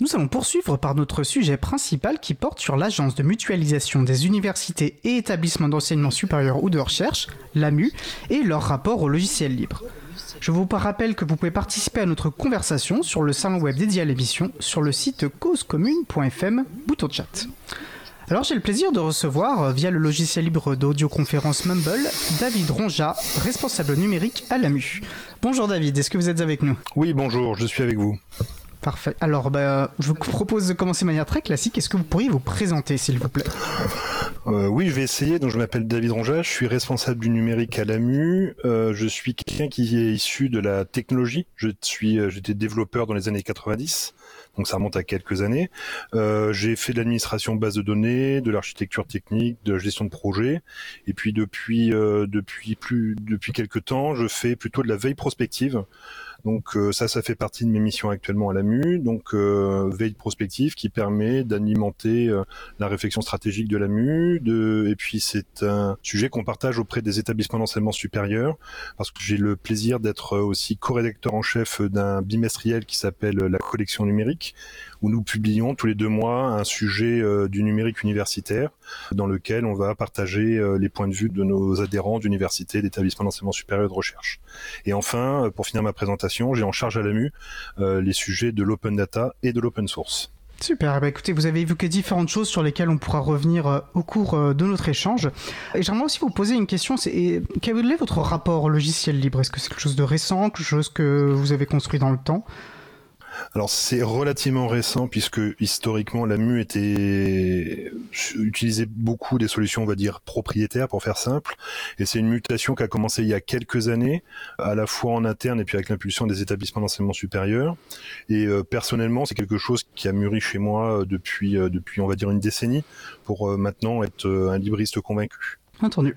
Nous allons poursuivre par notre sujet principal qui porte sur l'Agence de mutualisation des universités et établissements d'enseignement supérieur ou de recherche, l'AMU, et leur rapport au logiciel libre. Je vous rappelle que vous pouvez participer à notre conversation sur le salon web dédié à l'émission sur le site causecommune.fm, bouton chat. Alors j'ai le plaisir de recevoir, euh, via le logiciel libre d'audioconférence Mumble, David Ronja, responsable numérique à l'AMU. Bonjour David, est-ce que vous êtes avec nous? Oui, bonjour, je suis avec vous. Parfait. Alors, bah, je vous propose de commencer de manière très classique. Est-ce que vous pourriez vous présenter, s'il vous plaît? Euh, Oui, je vais essayer. Donc, je m'appelle David Ronja, je suis responsable du numérique à l'AMU. Euh, je suis quelqu'un qui est issu de la technologie. Je suis, euh, j'étais développeur dans les années 90, donc ça remonte à quelques années. Euh, j'ai fait de l'administration base de données, de l'architecture technique, de la gestion de projet, et puis depuis euh, depuis plus depuis quelques temps, je fais plutôt de la veille prospective. Donc euh, ça, ça fait partie de mes missions actuellement à l'AMU. Donc euh, veille prospective qui permet d'alimenter euh, la réflexion stratégique de l'AMU. De... Et puis c'est un sujet qu'on partage auprès des établissements d'enseignement supérieur parce que j'ai le plaisir d'être aussi co-rédacteur en chef d'un bimestriel qui s'appelle la collection numérique où nous publions tous les deux mois un sujet du numérique universitaire dans lequel on va partager les points de vue de nos adhérents d'universités, d'établissements d'enseignement supérieur et de recherche. Et enfin, pour finir ma présentation, j'ai en charge à l'AMU euh, les sujets de l'open data et de l'open source. Super, bah écoutez, vous avez évoqué différentes choses sur lesquelles on pourra revenir euh, au cours euh, de notre échange. Et j'aimerais aussi vous poser une question, c'est quel est votre rapport logiciel libre? Est-ce que c'est quelque chose de récent, quelque chose que vous avez construit dans le temps? Alors c'est relativement récent puisque historiquement la MU était utilisait beaucoup des solutions on va dire propriétaires pour faire simple et c'est une mutation qui a commencé il y a quelques années à la fois en interne et puis avec l'impulsion des établissements d'enseignement supérieur et euh, personnellement c'est quelque chose qui a mûri chez moi euh, depuis euh, depuis on va dire une décennie pour maintenant être un libriste convaincu. Entendu.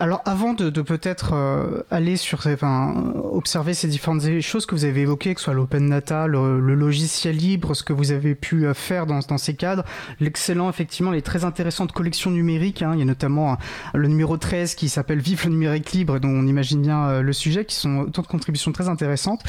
Alors avant de, peut-être euh, aller sur, enfin, observer ces différentes choses que vous avez évoquées, que ce soit l'open data, le, logiciel libre, ce que vous avez pu euh, faire dans, dans ces cadres, l'excellent, effectivement, les très intéressantes collections numériques. Hein. il y a notamment euh, le numéro 13 qui s'appelle Vive le numérique libre, dont on imagine bien le sujet, qui sont autant de contributions très intéressantes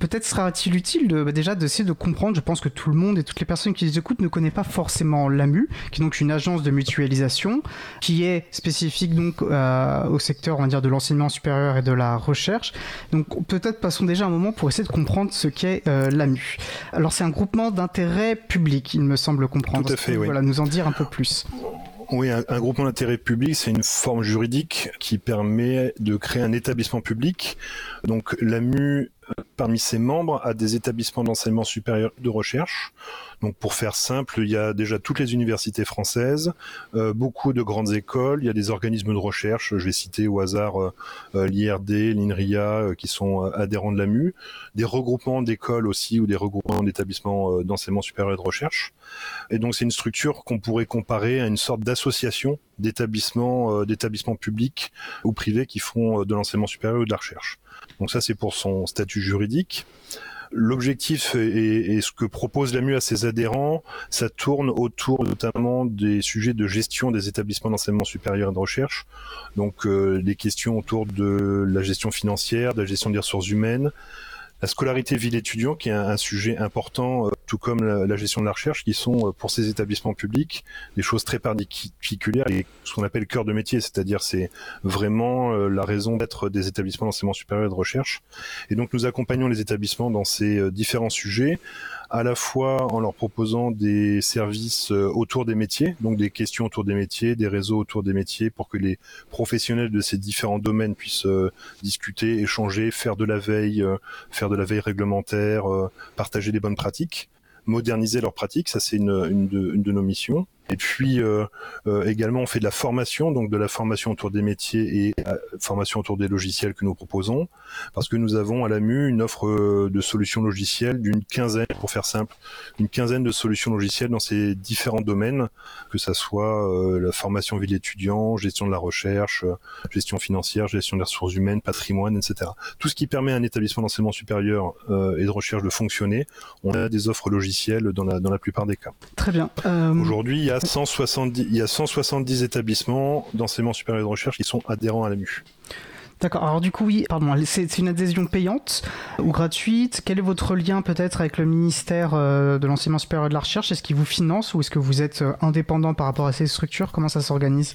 peut-être sera-t-il utile de, bah, déjà d'essayer de comprendre, je pense que tout le monde et toutes les personnes qui les écoutent ne connaissent pas forcément l'AMU, qui est donc une agence de mutualisation, qui est spécifique donc euh, au secteur on va dire de l'enseignement supérieur et de la recherche. Donc peut-être passons déjà un moment pour essayer de comprendre ce qu'est euh, l'AMU. Alors c'est un groupement d'intérêt public, il me semble comprendre. Tout à fait, oui. Voilà, nous en dire un peu plus. Oui, un, un groupement d'intérêt public, c'est une forme juridique qui permet de créer un établissement public. Donc l'AMU parmi ses membres à des établissements d'enseignement supérieur de recherche. Donc pour faire simple, il y a déjà toutes les universités françaises, euh, beaucoup de grandes écoles, il y a des organismes de recherche, je vais citer au hasard euh, euh l'IRD, l'INRIA, euh, qui sont adhérents de l'AMU, des regroupements d'écoles aussi ou des regroupements d'établissements d'enseignement supérieur de recherche. Et donc c'est une structure qu'on pourrait comparer à une sorte d'association d'établissements d'établissements publics ou privés qui font de l'enseignement supérieur ou de la recherche. Donc ça, c'est pour son statut juridique. L'objectif et, ce que propose l'AMU à ses adhérents, ça tourne autour notamment des sujets de gestion des établissements d'enseignement supérieur et de recherche. Donc euh, des questions autour de la gestion financière, de la gestion des ressources humaines, la scolarité ville étudiant, qui est un, sujet important, euh, tout comme la, gestion de la recherche, qui sont euh, pour ces établissements publics des choses très particulières et ce qu'on appelle cœur de métier, c'est-à-dire c'est vraiment euh, la raison d'être des établissements d'enseignement supérieur et de recherche. Et donc nous accompagnons les établissements dans ces différents sujets à la fois en leur proposant des services euh, autour des métiers, donc des questions autour des métiers, des réseaux autour des métiers, pour que les professionnels de ces différents domaines puissent euh, discuter, échanger, faire de la veille, euh, faire de la veille réglementaire, partager des bonnes pratiques, moderniser leurs pratiques, ça c'est une, une, une de nos missions. Et puis euh, euh, également, on fait de la formation, donc de la formation autour des métiers et euh, formation autour des logiciels que nous proposons, parce que nous avons à l'AMU une offre de solutions logicielles d'une quinzaine, pour faire simple, une quinzaine de solutions logicielles dans ces différents domaines, que ça soit la formation vie d'étudiants, gestion de la recherche, gestion financière, gestion des ressources humaines, patrimoine, etc. Tout ce qui permet à un établissement d'enseignement supérieur et de recherche de fonctionner, on a des offres logicielles dans la, dans la plupart des cas. Très bien. Aujourd'hui, il y a 170, il y a 170 établissements d'enseignement supérieur de recherche qui sont adhérents à l'AMU. D'accord. Alors du coup, oui, pardon, c'est une adhésion payante ou gratuite? Quel est votre lien peut-être avec le ministère euh, de l'enseignement supérieur de la recherche? Est-ce qu'il vous finance ou est-ce que vous êtes euh, indépendant par rapport à ces structures? Comment ça s'organise?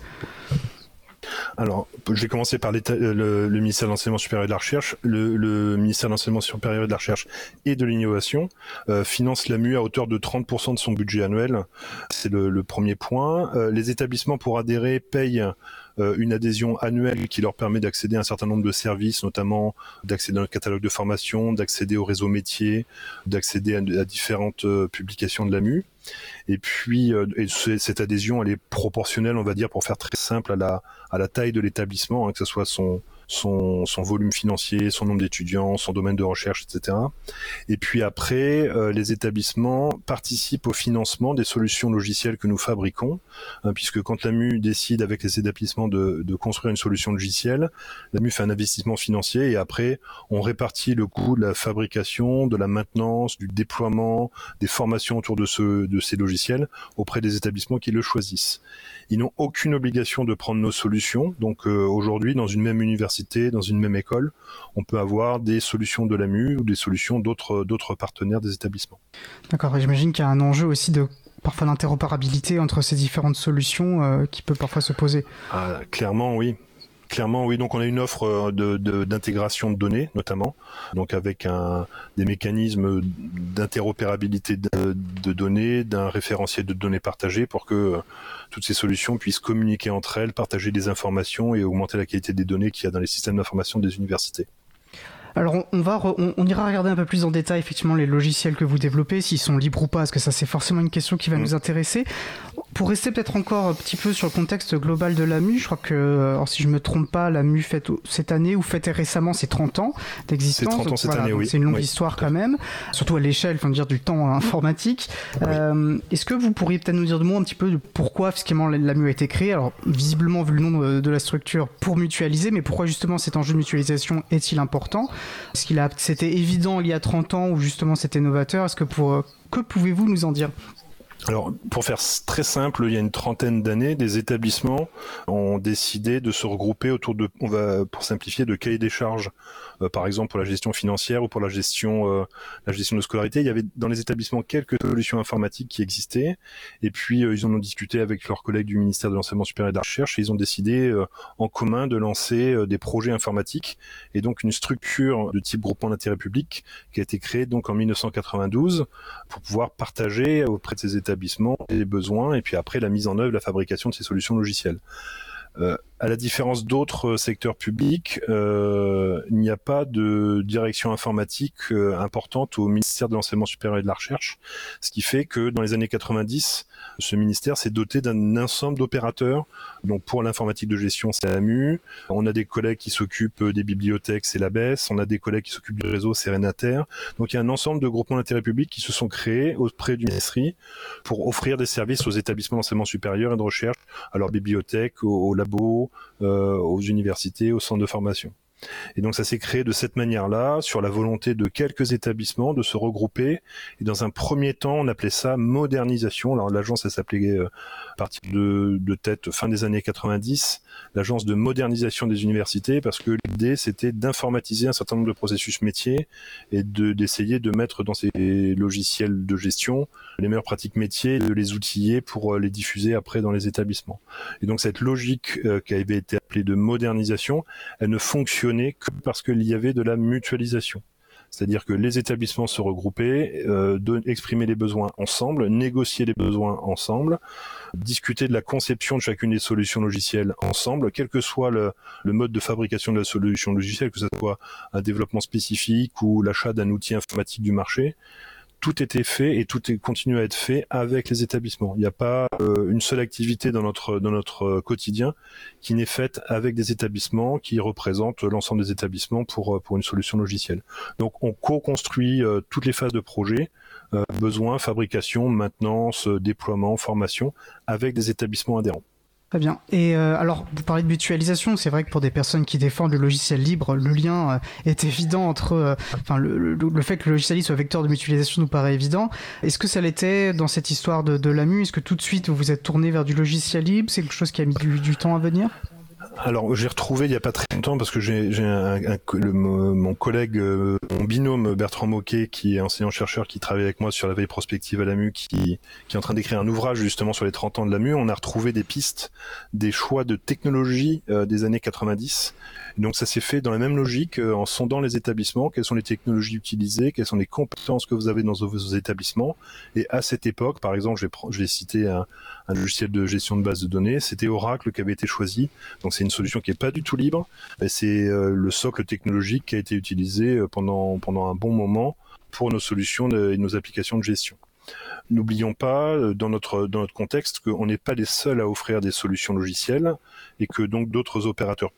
Alors, je vais commencer par le, ministère de l'enseignement supérieur et de la recherche. Le, ministère de l'enseignement supérieur et de la recherche et de l'innovation euh, finance l'AMU à hauteur de 30% de son budget annuel. C'est le, premier point. les établissements pour adhérer payent euh, une adhésion annuelle qui leur permet d'accéder à un certain nombre de services, notamment d'accéder au catalogue de formation, d'accéder au réseau métier, d'accéder à, différentes euh, publications de l'AMU. Et puis, euh, cette adhésion, elle est proportionnelle, on va dire, pour faire très simple à la, à la taille de l'établissement, hein, que ce soit son, son, son volume financier, son nombre d'étudiants, son domaine de recherche, etc. Et puis après, euh, les établissements participent au financement des solutions logicielles que nous fabriquons, hein, puisque quand l'AMU décide avec les établissements de, de, construire une solution logicielle, l'AMU fait un investissement financier et après, on répartit le coût de la fabrication, de la maintenance, du déploiement, des formations autour de, ce, de ces logiciels auprès des établissements qui le choisissent. Ils n'ont aucune obligation de prendre nos solutions, donc euh, aujourd'hui, dans une même université, dans une même école, on peut avoir des solutions de l'AMU ou des solutions d'autres partenaires des établissements. D'accord, j'imagine qu'il y a un enjeu aussi de parfois d'interopérabilité entre ces différentes solutions euh, qui peut parfois se poser. Ah, clairement, oui. Clairement, oui. Donc, on a une offre euh, d'intégration de, données, notamment, donc avec un, des mécanismes d'interopérabilité de, données, d'un référentiel de données partagées pour que euh, toutes ces solutions puissent communiquer entre elles, partager des informations et augmenter la qualité des données qu'il y a dans les systèmes d'information des universités. Alors on, va on, ira regarder un peu plus en détail effectivement les logiciels que vous développez, s'ils sont libres ou pas, parce que ça c'est forcément une question qui va mm. nous intéresser. Pour rester peut-être encore un petit peu sur le contexte global de l'AMU, je crois que, euh, alors si je me trompe pas, l'AMU fête cette année ou fêtait récemment ses 30 ans d'existence. C'est 30 ans cette année, oui. C'est une longue histoire quand même, surtout à l'échelle, faut dire, du temps informatique. Euh, Est-ce que vous pourriez peut-être nous dire de moi un petit peu de pourquoi fiscalement l'AMU a été créé Alors visiblement vu le nom de la structure pour mutualiser, mais pourquoi justement cet enjeu de mutualisation est-il important? Est-ce qu'il a, c'était évident il y a 30 ans ou justement c'était novateur? Est-ce que pour que pouvez-vous nous en dire? Alors, pour faire très simple, il y a une trentaine d'années, des établissements ont décidé de se regrouper autour de, on va pour simplifier, de cahiers des charges euh, par exemple pour la gestion financière ou pour la gestion, euh, la gestion de scolarité. Il y avait dans les établissements quelques solutions informatiques qui existaient, et puis euh, ils en ont discuté avec leurs collègues du ministère de l'enseignement supérieur et de la recherche, et ils ont décidé en commun de lancer des projets informatiques, et donc une structure de type groupement d'intérêt public qui a été créée donc en 1992 pour pouvoir partager auprès de ces établissements les besoins, et puis après la mise en œuvre, la fabrication de ces solutions logicielles. Euh, à la différence d'autres secteurs publics, euh, il n'y a pas de direction informatique euh, importante au ministère de l'enseignement supérieur et de la recherche, ce qui fait que dans les années 90, ce ministère s'est doté d'un ensemble d'opérateurs. Donc pour l'informatique de gestion, c'est l'AMU. On a des collègues qui s'occupent des bibliothèques, c'est l'ABES. On a des collègues qui s'occupent du réseau, c'est Renater. Donc il y a un ensemble de groupements d'intérêt public qui se sont créés auprès du ministère pour offrir des services aux établissements d'enseignement supérieur et de recherche, à leurs bibliothèques, aux, labos, euh, aux universités, aux centres de formation. Et donc ça s'est créé de cette manière-là, sur la volonté de quelques établissements de se regrouper. Et dans un premier temps, on appelait ça modernisation. Alors l'agence, elle s'appelait euh, à partir de, de, tête fin des années 90, l'agence de modernisation des universités, parce que l'idée c'était d'informatiser un certain nombre de processus métiers et d'essayer de, mettre dans ces logiciels de gestion les meilleures pratiques métiers, de les outiller pour euh, les diffuser après dans les établissements. Et donc cette logique euh, qui avait été appelée de modernisation, elle ne que parce qu'il y avait de la mutualisation. C'est-à-dire que les établissements se regroupaient, euh, exprimer les besoins ensemble, négocier les besoins ensemble, discuter de la conception de chacune des solutions logicielles ensemble, quel que soit le, le mode de fabrication de la solution logicielle, que ce soit un développement spécifique ou l'achat d'un outil informatique du marché tout était fait et tout est, continue à être fait avec les établissements. Il n'y a pas euh, une seule activité dans notre dans notre euh, quotidien qui n'est faite avec des établissements qui représentent l'ensemble des établissements pour euh, pour une solution logicielle. Donc on co-construit toutes les phases de projet, besoin, fabrication, maintenance, déploiement, formation avec des établissements adhérents. Très bien. Et euh, alors, vous parlez de mutualisation. C'est vrai que pour des personnes qui défendent le logiciel libre, le lien euh, est évident entre. Euh, enfin, le, le, fait que le logiciel libre soit vecteur de mutualisation nous paraît évident. Est-ce que ça l'était dans cette histoire de, de l'AMU? Est-ce que tout de suite vous vous êtes tourné vers du logiciel libre? C'est quelque chose qui a mis du, du temps à venir? Alors j'ai retrouvé il y a pas très longtemps parce que j'ai mon collègue, euh, mon binôme Bertrand Moquet, qui est enseignant chercheur, qui travaille avec moi sur la veille prospective à l'AMU, qui, qui est en train d'écrire un ouvrage justement sur les 30 ans de l'AMU. On a retrouvé des pistes, des choix de technologie euh, des années 90. donc ça s'est fait dans la même logique euh, en sondant les établissements, quelles sont les technologies utilisées, quelles sont les compétences que vous avez dans vos, établissements? Et à cette époque, par exemple, je vais, je vais citer un, un logiciel de gestion de base de données, c'était Oracle qui avait été choisi. Donc c'est une solution qui est pas du tout libre. C'est euh, le socle technologique qui a été utilisé euh, pendant pendant un bon moment pour nos solutions et nos applications de gestion. N'oublions pas, euh, dans notre, dans notre contexte, qu'on n'est pas les seuls à offrir des solutions logicielles et que donc d'autres opérateurs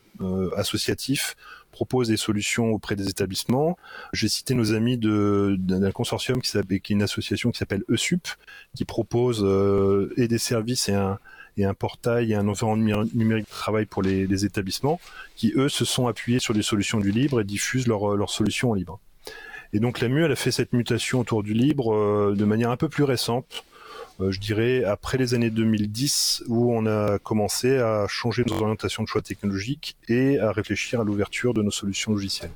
associatifs proposent des solutions auprès des établissements. J'ai cité nos amis d'un consortium qui, est une association qui s'appelle ESUP, qui propose et des services et un, portail et un environnement numérique de travail pour les, établissements qui, eux, se sont appuyés sur des solutions du libre et diffusent leurs solutions en libre. Et donc la MU, elle a fait cette mutation autour du libre euh, de manière un peu plus récente, euh, je dirais après les années 2010, où on a commencé à changer nos orientations de choix technologiques et à réfléchir à l'ouverture de nos solutions logicielles.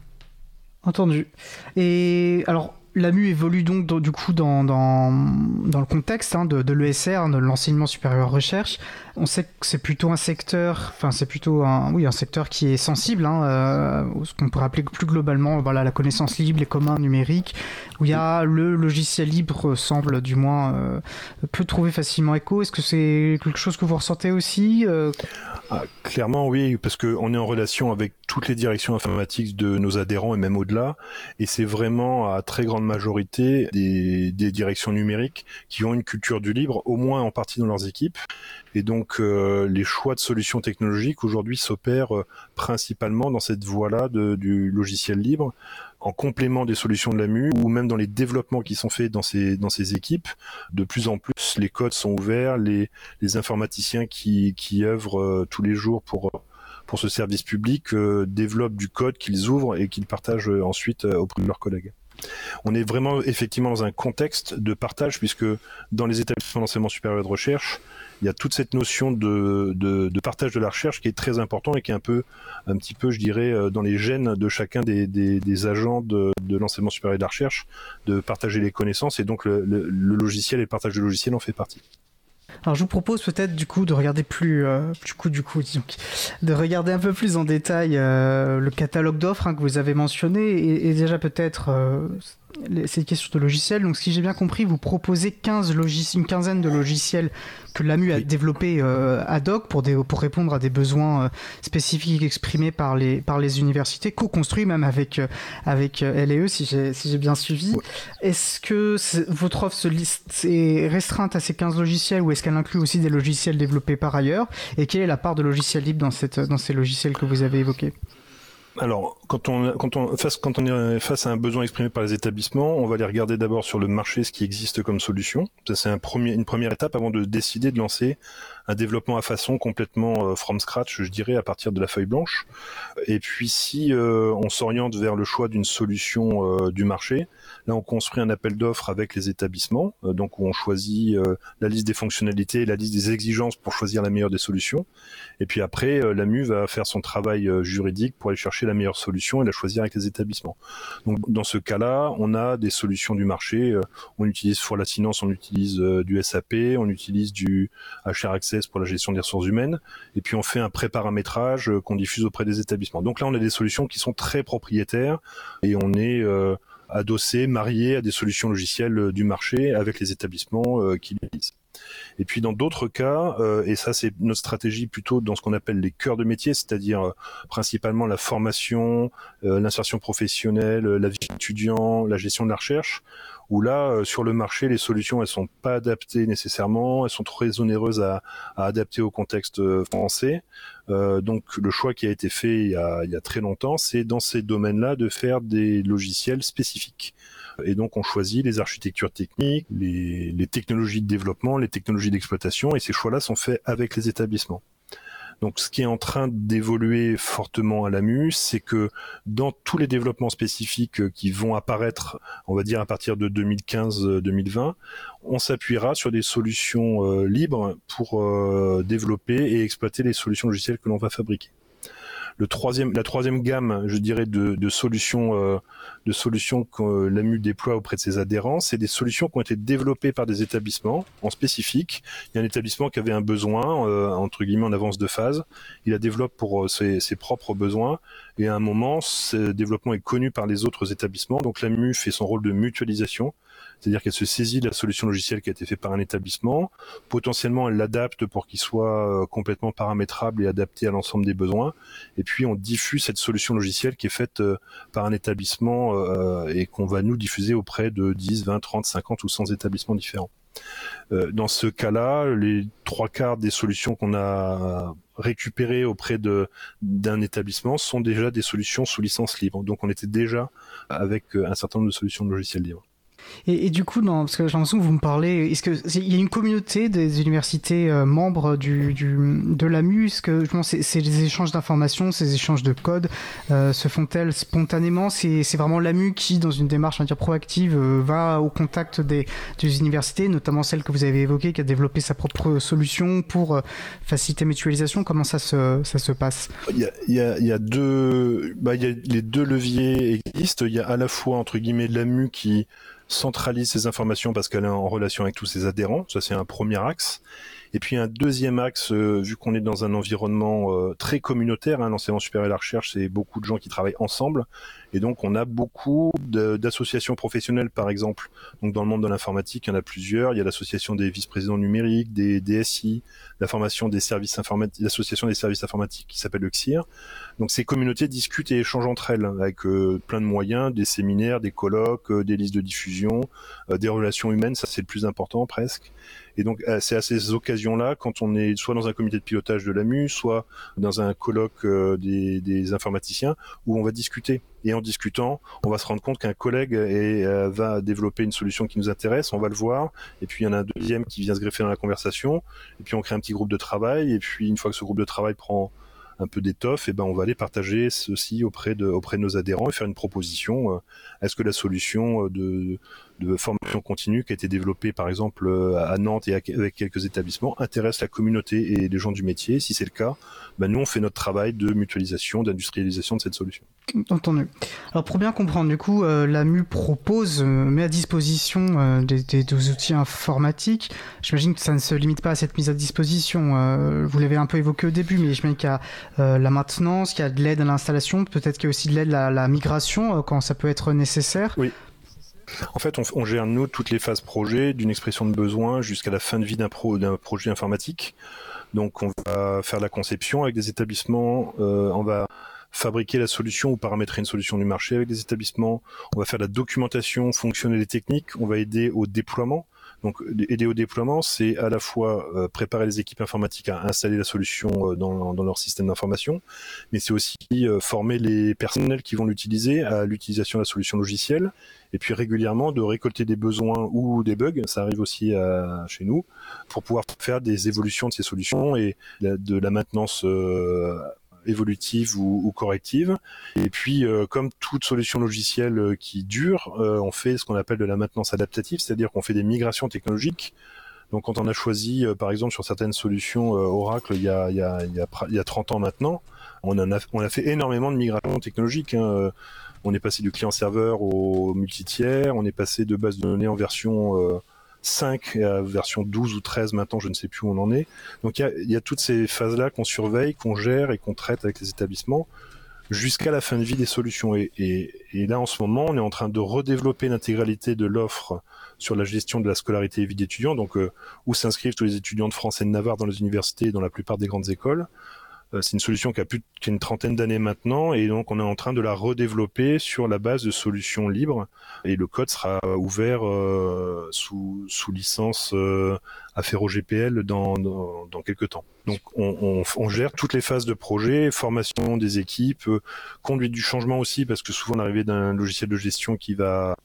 Entendu. Et alors, L'AMU évolue donc du coup dans, dans, le contexte hein, de, de l'ESR, de l'enseignement supérieur recherche. On sait que c'est plutôt un secteur, enfin c'est plutôt un, oui, un secteur qui est sensible, hein, euh, ce qu'on pourrait appeler plus globalement voilà, la connaissance libre, les communs numériques, où il y a le logiciel libre semble du moins euh, peut trouver facilement écho. Est-ce que c'est quelque chose que vous ressentez aussi euh? Ah, Clairement oui, parce qu'on est en relation avec toutes les directions informatiques de nos adhérents et même au-delà, et c'est vraiment à très grande majorité des, directions numériques qui ont une culture du libre, au moins en partie dans leurs équipes. Et donc euh, les choix de solutions technologiques aujourd'hui s'opèrent euh, principalement dans cette voie-là du logiciel libre, en complément des solutions de la MU ou même dans les développements qui sont faits dans ces dans ces équipes. De plus en plus, les codes sont ouverts, les, les informaticiens qui, qui œuvrent euh, tous les jours pour pour ce service public développent du code qu'ils ouvrent et qu'ils partagent ensuite auprès de leurs collègues. On est vraiment effectivement dans un contexte de partage puisque dans les établissements d'enseignement supérieur de recherche, il y a toute cette notion de, partage de la recherche qui est très important et qui est un peu, un petit peu, je dirais, euh, dans les gènes de chacun des, agents de, l'enseignement supérieur de la recherche, de partager les connaissances et donc le logiciel et le partage de logiciel en fait partie. Alors je vous propose peut-être du coup de regarder plus, euh, du coup du coup disons, de regarder un peu plus en détail euh, le catalogue d'offres hein, que vous avez mentionné et, et déjà peut-être euh, c'est une question de logiciels. Donc, si j'ai bien compris, vous proposez 15 une quinzaine de logiciels que l'AMU a développés euh, ad hoc pour, pour répondre à des besoins euh, spécifiques exprimés par les, par les universités, co-construits même avec, euh, avec LE, si j'ai si bien suivi. Est-ce que votre offre se liste, est restreinte à ces 15 logiciels ou est-ce qu'elle inclut aussi des logiciels développés par ailleurs? Et quelle est la part de logiciels libres dans, cette, dans ces logiciels que vous avez évoqués? Alors, quand on, face, est face à un besoin exprimé par les établissements, on va les regarder d'abord sur le marché, ce qui existe comme solution. Ça, c'est une première étape avant de décider de lancer un développement à façon complètement euh, from scratch, je dirais, à partir de la feuille blanche. Et puis, si euh, on s'oriente vers le choix d'une solution euh, du marché, là, on construit un appel d'offres avec les établissements, donc où on choisit la liste des fonctionnalités, la liste des exigences pour choisir la meilleure des solutions. Et puis après, l'AMU va faire son travail juridique pour aller chercher la meilleure solution et la choisir avec les établissements. Dans ce cas-là, on a des solutions du marché. On utilise pour la finance, on utilise du SAP, on utilise du HR Access pour la gestion des ressources humaines, et puis on fait un pré-paramétrage euh, qu'on diffuse auprès des établissements. Donc là, on a des solutions qui sont très propriétaires et on est euh, adossé, marié à des solutions logicielles euh, du marché avec les établissements qui l'utilisent. Et puis dans d'autres cas, et ça c'est notre stratégie plutôt dans ce qu'on appelle les cœurs de métier, c'est-à-dire principalement la formation, l'insertion professionnelle, la vie étudiant, la gestion de la recherche, où là, euh, sur le marché, les solutions, elles sont pas adaptées nécessairement, elles sont très onéreuses à, adapter au contexte euh, français. Euh, donc le choix qui a été fait il y a, très longtemps, c'est dans ces domaines-là de faire des logiciels spécifiques. Et donc on choisit les architectures techniques, les technologies de développement, les technologies d'exploitation, et ces choix-là sont faits avec les établissements. Donc ce qui est en train d'évoluer fortement à l'AMU, c'est que dans tous les développements spécifiques euh, qui vont apparaître, on va dire à partir de 2015-2020, on s'appuiera sur des solutions euh, libres pour euh, développer et exploiter les solutions logicielles que l'on va fabriquer. Le troisième, la troisième gamme, je dirais, de, solutions, euh, de solutions que l'AMU déploie auprès de ses adhérents, c'est des solutions qui ont été développées par des établissements en spécifique. Il y a un établissement qui avait un besoin, euh, entre guillemets, en avance de phase. Il la développe pour euh, ses, ses, propres besoins. Et à un moment, ce développement est connu par les autres établissements. Donc l'AMU fait son rôle de mutualisation c'est-à-dire qu'elle se saisit de la solution logicielle qui a été faite par un établissement. Potentiellement, elle l'adapte pour qu'il soit euh, complètement paramétrable et adapté à l'ensemble des besoins. Et puis, on diffuse cette solution logicielle qui est faite euh, par un établissement euh, et qu'on va nous diffuser auprès de 10, 20, 30, 50 ou 100 établissements différents. Dans ce cas-là, les trois quarts des solutions qu'on a récupérées auprès d'un établissement sont déjà des solutions sous licence libre. Donc on était déjà avec un certain nombre de solutions de logiciels libres. Et, du coup, non, parce que j'ai l'impression que vous me parlez, est-ce qu'il y a une communauté des universités euh, membres du, du, de l'AMU? Est-ce que c'est les échanges d'informations, ces échanges de code euh, se font-elles spontanément? C'est vraiment l'AMU qui, dans une démarche on dire, proactive, euh, va au contact des, des, universités, notamment celle que vous avez évoquée, qui a développé sa propre solution pour faciliter mutualisation. Comment ça se, ça se passe? Il y, il, y a, il y a deux, bah, il y a les deux leviers existent. Il y a à la fois entre guillemets l'AMU qui centralise ces informations parce qu'elle est en relation avec tous ses adhérents. Ça, c'est un premier axe. Et puis un deuxième axe, euh, vu qu'on est dans un environnement euh, très communautaire, hein, l'enseignement supérieur et la recherche, c'est beaucoup de gens qui travaillent ensemble. Et donc on a beaucoup d'associations professionnelles, par exemple. Donc dans le monde de l'informatique, il y en a plusieurs. Il y a l'association des vice-présidents numériques, des DSI, la formation des services informatiques, l'association des services informatiques qui s'appelle le CIR. Donc ces communautés discutent et échangent entre elles avec euh, plein de moyens, des séminaires, des colloques, des listes de diffusion, des relations humaines. Ça c'est le plus important presque. Et donc, euh, c'est à ces occasions-là, quand on est soit dans un comité de pilotage de l'AMU, soit dans un colloque euh, des, informaticiens, où on va discuter. Et en discutant, on va se rendre compte qu'un collègue est, euh, va développer une solution qui nous intéresse, on va le voir, et puis il y en a un deuxième qui vient se greffer dans la conversation, et puis on crée un petit groupe de travail, et puis une fois que ce groupe de travail prend un peu d'étoffe, et ben on va aller partager ceci auprès de auprès de nos adhérents et faire une proposition. Est-ce que la solution de de formation continue qui a été développée par exemple euh, à Nantes et avec quelques établissements intéresse la communauté et les gens du métier. Si c'est le cas, ben nous on fait notre travail de mutualisation, d'industrialisation de cette solution. Entendu. Alors pour bien comprendre, du coup, euh, l'AMU propose, euh, met à disposition des, des, outils informatiques. J'imagine que ça ne se limite pas à cette mise à disposition. vous l'avez un peu évoqué au début, mais j'imagine qu'il y a la maintenance, qu'il y a de l'aide à l'installation, peut-être qu'il y a aussi de l'aide à la migration quand ça peut être nécessaire. Oui. En fait, on, gère nous toutes les phases projet, d'une expression de besoin jusqu'à la fin de vie d'un projet informatique. Donc, on va faire la conception avec des établissements, euh, on va fabriquer la solution ou paramétrer une solution du marché avec des établissements, on va faire la documentation fonctionnelle et technique, on va aider au déploiement. Donc aider au déploiement, c'est à la fois euh, préparer les équipes informatiques à installer la solution euh, dans, dans, leur système d'information, mais c'est aussi euh, former les personnels qui vont l'utiliser à l'utilisation de la solution logicielle, et puis régulièrement de récolter des besoins ou des bugs, ça arrive aussi à, chez nous, pour pouvoir faire des évolutions de ces solutions et de la maintenance évolutive ou, ou, corrective. Et puis, euh, comme toute solution logicielle euh, qui dure, euh, on fait ce qu'on appelle de la maintenance adaptative, c'est-à-dire qu'on fait des migrations technologiques. Donc, quand on a choisi, par exemple, sur certaines solutions Oracle il y, a, il, y a, il, y a, il y a 30 ans maintenant, on, en a, on a fait énormément de migrations technologiques. Hein. On est passé du client-serveur au multi-tiers, on est passé de base de données en version 5 à version 12 ou 13 maintenant, je ne sais plus où on en est. Donc il y a, toutes ces phases-là qu'on surveille, qu'on gère et qu'on traite avec les établissements jusqu'à la fin de vie des solutions. Et, là, en ce moment, on est en train de redévelopper l'intégralité de l'offre sur la gestion de la scolarité et vie d'étudiants, donc euh, où s'inscrivent tous les étudiants de France et de Navarre dans les universités et dans la plupart des grandes écoles. Euh, c'est une solution qui a plus qu'une trentaine d'années maintenant et donc on est en train de la redévelopper sur la base de solutions libres et le code sera ouvert euh, sous, licence euh, Affero GPL dans, dans, quelques temps. Donc on, on, on, gère toutes les phases de projet, formation des équipes, euh, conduite du changement aussi parce que souvent l'arrivée d'un logiciel de gestion qui va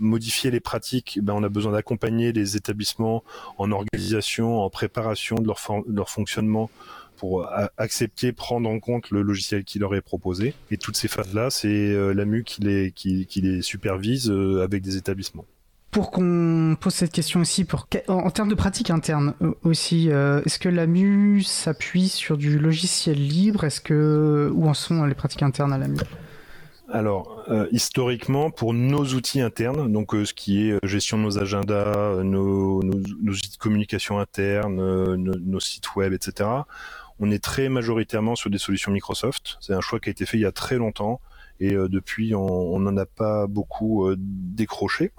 modifier les pratiques, ben on a besoin d'accompagner les établissements en organisation, en préparation de leur, de leur fonctionnement pour euh, accepter, prendre en compte le logiciel qui leur est proposé. Et toutes ces phases-là, c'est euh, l'AMU qui les, qui, qui les supervise euh, avec des établissements. pour qu'on pose cette question aussi, pour, en, termes de pratique interne aussi, euh, est-ce que l'AMU s'appuie sur du logiciel libre? Est-ce que où en sont les pratiques internes à l'AMU alors, euh, historiquement, pour nos outils internes, donc ce qui est gestion de nos agendas, nos, outils de communication interne, nos, sites web, etc., on est très majoritairement sur des solutions Microsoft. C'est un choix qui a été fait il y a très longtemps et depuis, on n'en a pas beaucoup décroché.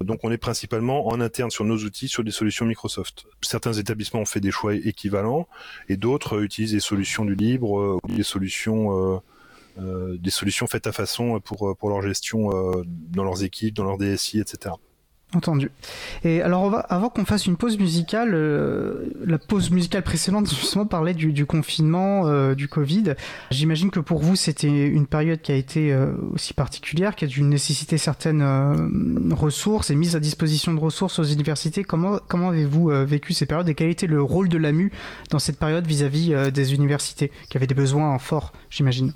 Donc on est principalement en interne sur nos outils sur des solutions Microsoft. Certains établissements ont fait des choix équivalents et d'autres utilisent des solutions du libre euh, ou des solutions euh, euh, des solutions faites à façon pour pour leur gestion dans leurs équipes, dans leur DSI, etc. Entendu. Et alors, on va, avant qu'on fasse une pause musicale, euh, la pause musicale précédente justement parlait du, du confinement, euh, du Covid. J'imagine que pour vous, c'était une période qui a été euh, aussi particulière, qui a dû nécessiter certaines ressources et mise à disposition de ressources aux universités. Comment, comment avez-vous vécu ces périodes et quel était le rôle de l'AMU dans cette période vis-à-vis -vis, des universités qui avaient des besoins forts, j'imagine?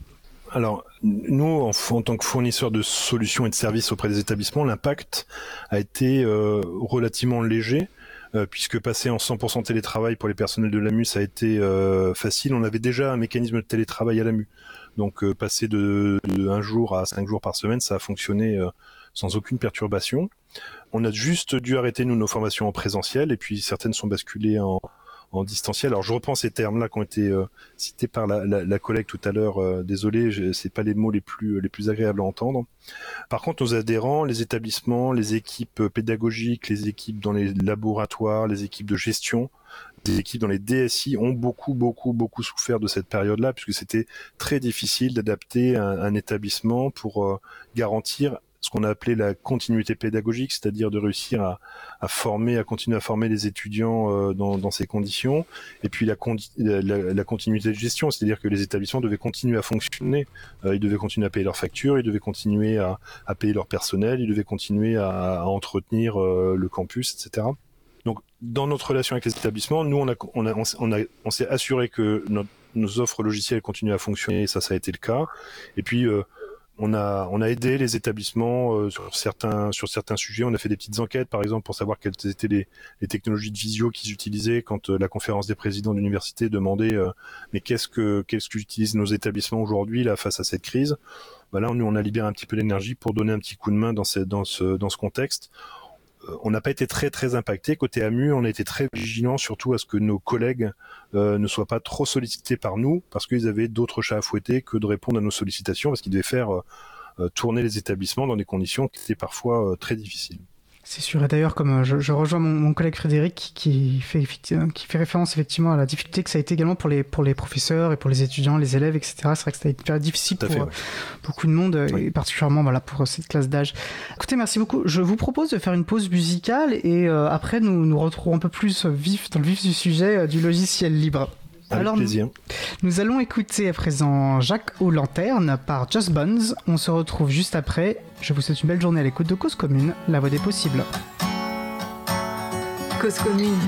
Alors, nous, en, tant que fournisseurs de solutions et de services auprès des établissements, l'impact a été euh, relativement léger, euh, puisque passer en 100% télétravail pour les personnels de l'AMU, ça a été euh, facile. On avait déjà un mécanisme de télétravail à l'AMU. Donc, passer de, de, un jour à cinq jours par semaine, ça a fonctionné sans aucune perturbation. On a juste dû arrêter, nous, nos formations en présentiel, et puis certaines sont basculées en, en distanciel. Alors je reprends ces termes-là qui ont été euh, cités par la, collègue tout à l'heure. Euh, désolé, c'est pas les mots les plus les plus agréables à entendre. Par contre, nos adhérents, les établissements, les équipes pédagogiques, les équipes dans les laboratoires, les équipes de gestion, les équipes dans les DSI ont beaucoup, beaucoup, beaucoup souffert de cette période-là, puisque c'était très difficile d'adapter un, un, établissement pour euh, garantir ce qu'on a appelé la continuité pédagogique, c'est-à-dire de réussir à, former, à continuer à former les étudiants euh, dans, ces conditions, et puis la, continuité de gestion, c'est-à-dire que les établissements devaient continuer à fonctionner, euh, ils devaient continuer à payer leurs factures, ils devaient continuer à, payer leur personnel, ils devaient continuer à, entretenir euh, le campus, etc. Donc, dans notre relation avec les établissements, nous, on, s'est assuré que nos offres logicielles continuent à fonctionner, et ça, ça a été le cas. Et puis, on a, aidé les établissements euh, sur certains sur certains sujets. On a fait des petites enquêtes, par exemple, pour savoir quelles étaient les, les technologies de visio qu'ils utilisaient quand euh, la conférence des présidents d'université demandait euh, mais qu'est-ce que qu'est-ce qu'utilisent nos établissements aujourd'hui là face à cette crise? Bah là, nous, on a libéré un petit peu d'énergie pour donner un petit coup de main dans, dans ce dans ce contexte on n'a pas été très très impacté côté AMU. On a été très vigilant surtout à ce que nos collègues euh, ne soient pas trop sollicités par nous parce qu'ils avaient d'autres chats à fouetter que de répondre à nos sollicitations parce qu'ils devaient faire euh, euh, tourner les établissements dans des conditions qui étaient parfois très difficiles. C'est sûr. Et d'ailleurs, comme euh, je, rejoins mon, collègue Frédéric qui fait, qui fait référence effectivement à la difficulté que ça a été également pour les, pour les professeurs et pour les étudiants, les élèves, etc. C'est vrai que ça a été difficile pour euh, beaucoup de monde, et particulièrement voilà, pour cette classe d'âge. Écoutez, merci beaucoup. Je vous propose de faire une pause musicale et euh, après, nous nous retrouvons un peu plus vif, dans le vif du sujet du logiciel libre. Alors, plaisir. Nous, allons écouter à présent Jacques aux lanternes par Just Buns. On se retrouve juste après. Je vous souhaite une belle journée à l'écoute de Cause Commune, la voix des possibles. Cause Commune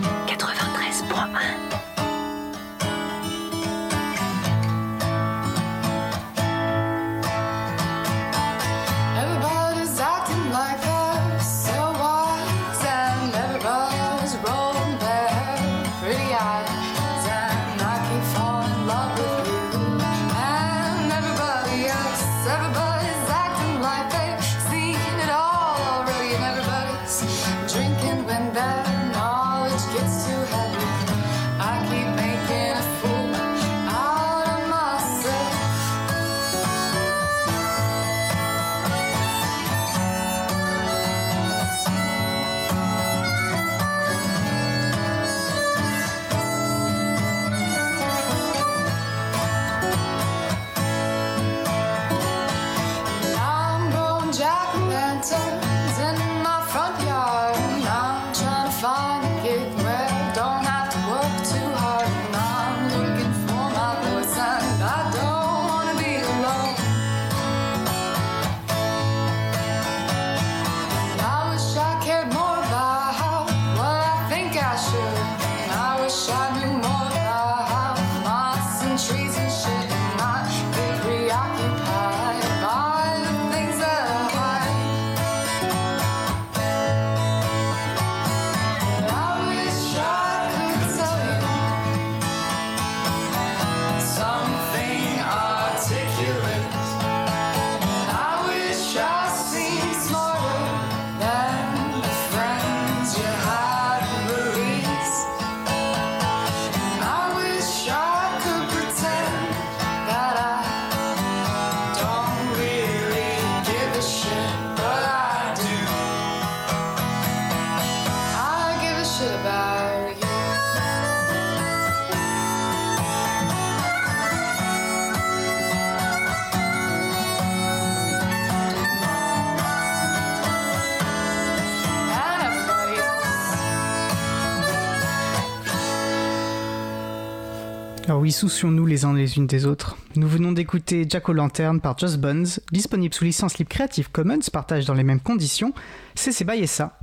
soucions-nous les uns les unes des autres. Nous venons d'écouter Jack O'Lantern par Just Buns, disponible sous licence libre Creative Commons, partage dans les mêmes conditions. C'est C'est ça.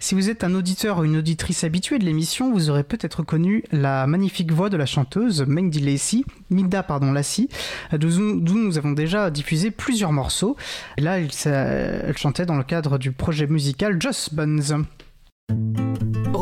Si vous êtes un auditeur ou une auditrice habituée de l'émission, vous aurez peut-être connu la magnifique voix de la chanteuse Mendy Lacey, Midda pardon Lassie, d'où nous avons déjà diffusé plusieurs morceaux. Et là, elle chantait dans le cadre du projet musical Just Buns.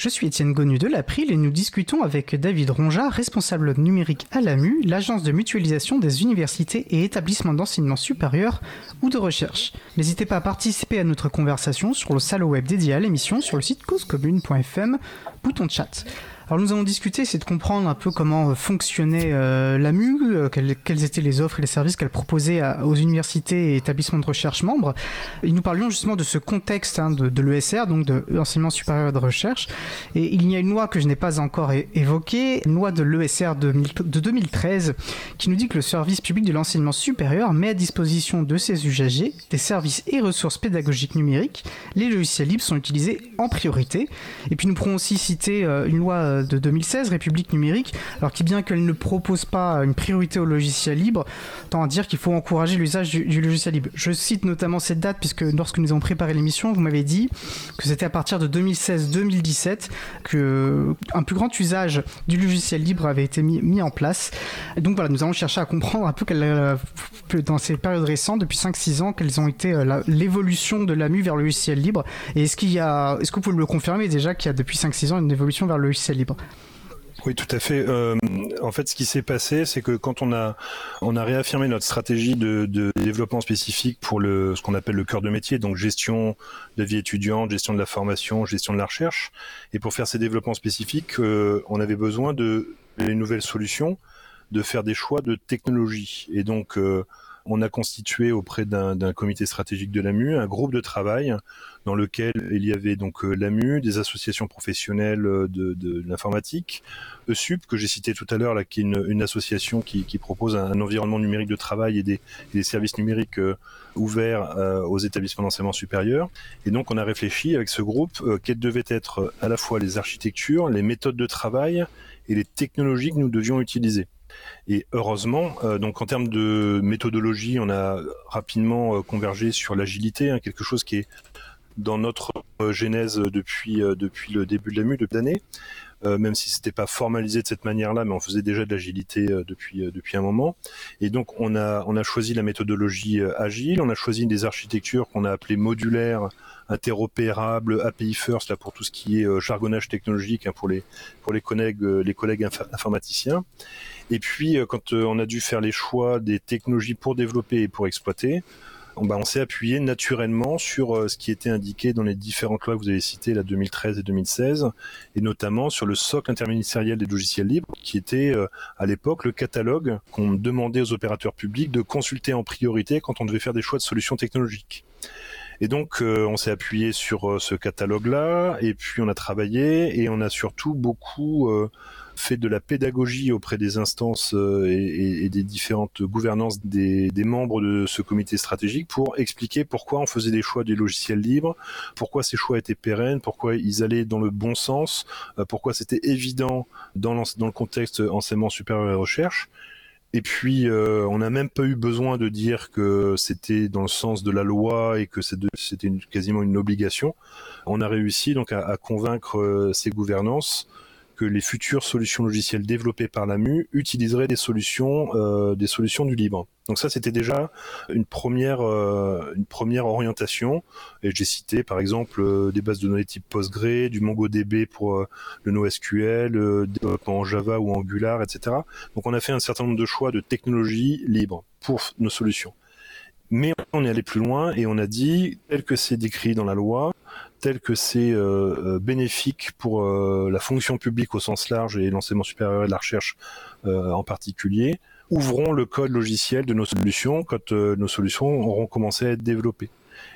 Je suis Étienne Gonu de l'April et nous discutons avec David Ronja, responsable numérique à l'AMU, l'agence de mutualisation des universités et établissements d'enseignement supérieur ou de recherche. N'hésitez pas à participer à notre conversation sur le salon web dédié à l'émission sur le site causecommune.fm, bouton chat. Alors nous avons discuté, c'est de comprendre un peu comment euh, fonctionnait euh, l'AMU, euh, quelles, étaient les offres et les services qu'elle proposait aux universités et établissements de recherche membres. Et nous parlions justement de ce contexte hein, de, l'ESR, donc de l'enseignement supérieur de recherche. Et il y a une loi que je n'ai pas encore évoquée, une loi de l'ESR de, mille- de 2013, qui nous dit que le service public de l'enseignement supérieur met à disposition de ses usagers des services et ressources pédagogiques numériques. Les logiciels libres sont utilisés en priorité. Et puis nous pourrons aussi citer euh, une loi euh, de 2016, République numérique, alors qui bien qu'elle ne propose pas une priorité au logiciel libre, tend à dire qu'il faut encourager l'usage du, logiciel libre. Je cite notamment cette date puisque lorsque nous avons préparé l'émission, vous m'avez dit que c'était à partir de 2016-2017 que un plus grand usage du logiciel libre avait été mis, en place. Et donc voilà, nous allons chercher à comprendre un peu euh, dans ces périodes récentes, depuis 5-6 ans, quelles ont été euh, l'évolution de l'AMU vers le logiciel libre. Et est-ce qu'il y a, est-ce que vous pouvez le confirmer déjà qu'il y a depuis 5-6 ans une évolution vers le logiciel libre? Oui, tout à fait. Euh, en fait, ce qui s'est passé, c'est que quand on a on a réaffirmé notre stratégie de, développement spécifique pour le ce qu'on appelle le cœur de métier, donc gestion de vie étudiante, gestion de la formation, gestion de la recherche, et pour faire ces développements spécifiques, euh, on avait besoin de les nouvelles solutions, de faire des choix de technologie, et donc euh, on a constitué auprès d'un comité stratégique de l'AMU un groupe de travail dans lequel il y avait donc euh, l'AMU, des associations professionnelles euh, de, l'informatique, ESUP que j'ai cité tout à l'heure, qui est une, association qui, propose un, environnement numérique de travail et des, services numériques euh, ouverts aux établissements d'enseignement supérieur. Et donc on a réfléchi avec ce groupe quelles devaient être à la fois les architectures, les méthodes de travail et les technologies que nous devions utiliser. Et heureusement, euh, donc en termes de méthodologie, on a rapidement euh, convergé sur l'agilité, hein, quelque chose qui est dans notre euh, genèse depuis le début de la depuis d'années, euh, même si c'était pas formalisé de cette manière-là, mais on faisait déjà de l'agilité euh, depuis euh, depuis un moment. Et donc on a on a choisi la méthodologie euh, agile, on a choisi des architectures qu'on a appelées modulaires, interopérables, API first là pour tout ce qui est euh, jargonnage technologique hein, pour les pour les collègues euh, les collègues inf- informaticiens. Et puis euh, quand euh, on a dû faire les choix des technologies pour développer et pour exploiter, on, bah, on s'est appuyé naturellement sur euh, ce qui était indiqué dans les différentes lois que vous avez citées, la 2013 et 2016, et notamment sur le socle interministériel des logiciels libres, qui était euh, à l'époque le catalogue qu'on demandait aux opérateurs publics de consulter en priorité quand on devait faire des choix de solutions technologiques. Et donc, euh, on s'est appuyé sur ce catalogue-là, et puis on a travaillé, et on a surtout beaucoup euh, fait de la pédagogie auprès des instances euh, et, des différentes gouvernances des, membres de ce comité stratégique pour expliquer pourquoi on faisait des choix des logiciels libres, pourquoi ces choix étaient pérennes, pourquoi ils allaient dans le bon sens, euh, pourquoi c'était évident dans, le contexte enseignement supérieur et recherche. Et puis, euh, on n'a même pas eu besoin de dire que c'était dans le sens de la loi et que c'était quasiment une obligation. On a réussi donc à, convaincre ces gouvernances que les futures solutions logicielles développées par l'AMU utiliseraient des solutions, euh, des solutions du libre. Donc ça, c'était déjà une première, euh, une première orientation. Et j'ai cité, par exemple, euh, des bases de données type Postgre, du MongoDB pour le NoSQL, développement en Java ou Angular, etc. Donc on a fait un certain nombre de choix de technologies libres pour nos solutions. Mais on est allé plus loin et on a dit, tel que c'est décrit dans la loi, tel que c'est euh, euh, bénéfique pour euh, la fonction publique au sens large et l'enseignement supérieur et la recherche en particulier, ouvrons le code logiciel de nos solutions quand nos solutions auront commencé à être développées.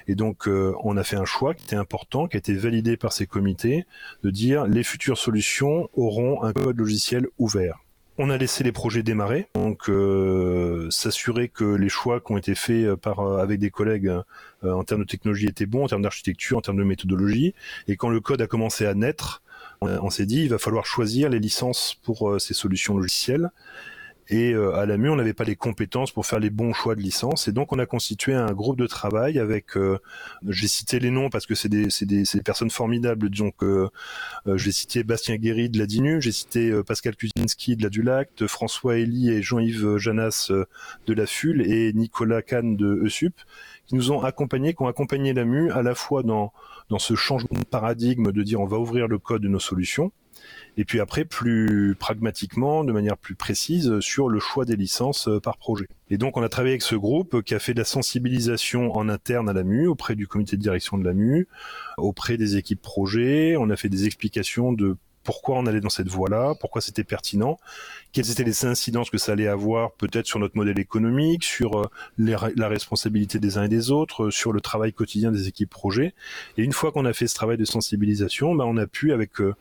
Et donc, on a fait un choix qui était important, qui a été validé par ces comités, de dire les futures solutions auront un code logiciel ouvert. On a laissé les projets démarrer, donc s'assurer que les choix qui ont été faits par avec des collègues en termes de technologie étaient bons, en termes d'architecture, en termes de méthodologie. Et quand le code a commencé à naître, on s'est dit il va falloir choisir les licences pour ces solutions logicielles. Et euh, à l'AMU, on n'avait pas les compétences pour faire les bons choix de licence. Et donc, on a constitué un groupe de travail avec, euh, j'ai cité les noms parce que c'est des, des, des, personnes formidables. Donc, euh, j'ai cité Bastien Guéry de la DINU, j'ai cité Pascal Kuzinski de la Dulact, François Elie et Jean-Yves Janas de la FUL et Nicolas Kahn de ESUP qui nous ont accompagnés, qui ont accompagné l'AMU à la fois dans, dans ce changement de paradigme de dire on va ouvrir le code de nos solutions, et puis après plus pragmatiquement, de manière plus précise, sur le choix des licences euh, par projet. Et donc on a travaillé avec ce groupe qui a fait de la sensibilisation en interne à l'AMU, auprès du comité de direction de l'AMU, auprès des équipes projets, on a fait des explications de pourquoi on allait dans cette voie-là, pourquoi c'était pertinent, quelles étaient les incidences que ça allait avoir peut-être sur notre modèle économique, sur euh, la responsabilité des uns et des autres, sur le travail quotidien des équipes projets. Et une fois qu'on a fait ce travail de sensibilisation, ben, on a pu avec euh, euh,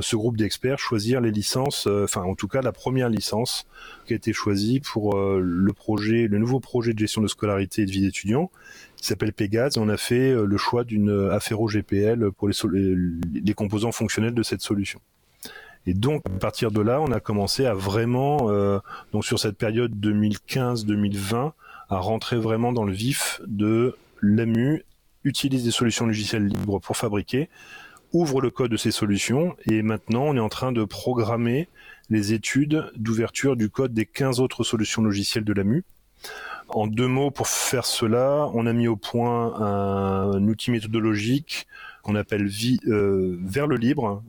ce groupe d'experts choisir les licences, euh, enfin en tout cas la première licence qui a été choisie pour euh, le projet, le nouveau projet de gestion de scolarité et de vie d'étudiants qui s'appelle Pégase. On a fait le choix d'une Affero GPL pour les, les, composants fonctionnels de cette solution. Et donc à partir de là, on a commencé à vraiment, donc sur cette période 2015-2020, à rentrer vraiment dans le vif de l'AMU utilise des solutions logicielles libres pour fabriquer, ouvre le code de ces solutions et maintenant on est en train de programmer les études d'ouverture du code des 15 autres solutions logicielles de l'AMU. En deux mots, pour faire cela, on a mis au point un, outil méthodologique qu'on appelle vie, euh, vers le libre,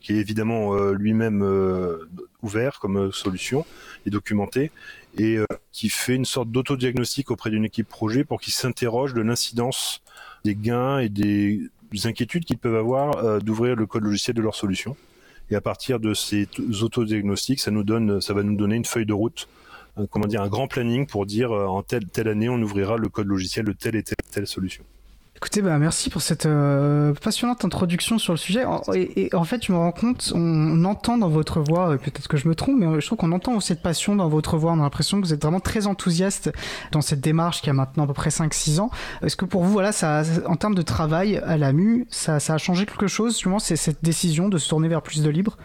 qui est évidemment euh, lui-même euh, ouvert comme solution et documenté, et qui fait une sorte d'autodiagnostic auprès d'une équipe projet pour qu'il s'interroge de l'incidence des gains et des inquiétudes qu'ils peuvent avoir euh, d'ouvrir le code logiciel de leur solution. Et à partir de ces autodiagnostics, ça nous donne, ça va nous donner une feuille de route, euh, comment dire, un grand planning pour dire euh, en telle telle année on ouvrira le code logiciel de telle et telle, telle solution. Écoutez, bah, merci pour cette euh, passionnante introduction sur le sujet. Et, en fait, je me rends compte, on, entend dans votre voix, peut-être que je me trompe, mais je trouve qu'on entend cette passion dans votre voix. On a l'impression que vous êtes vraiment très enthousiaste dans cette démarche qui a maintenant à peu près 5-6 ans. Est-ce que pour vous, voilà, ça, en termes de travail à l'AMU, ça, ça a changé quelque chose, justement, c'est cette décision de se tourner vers plus de libre?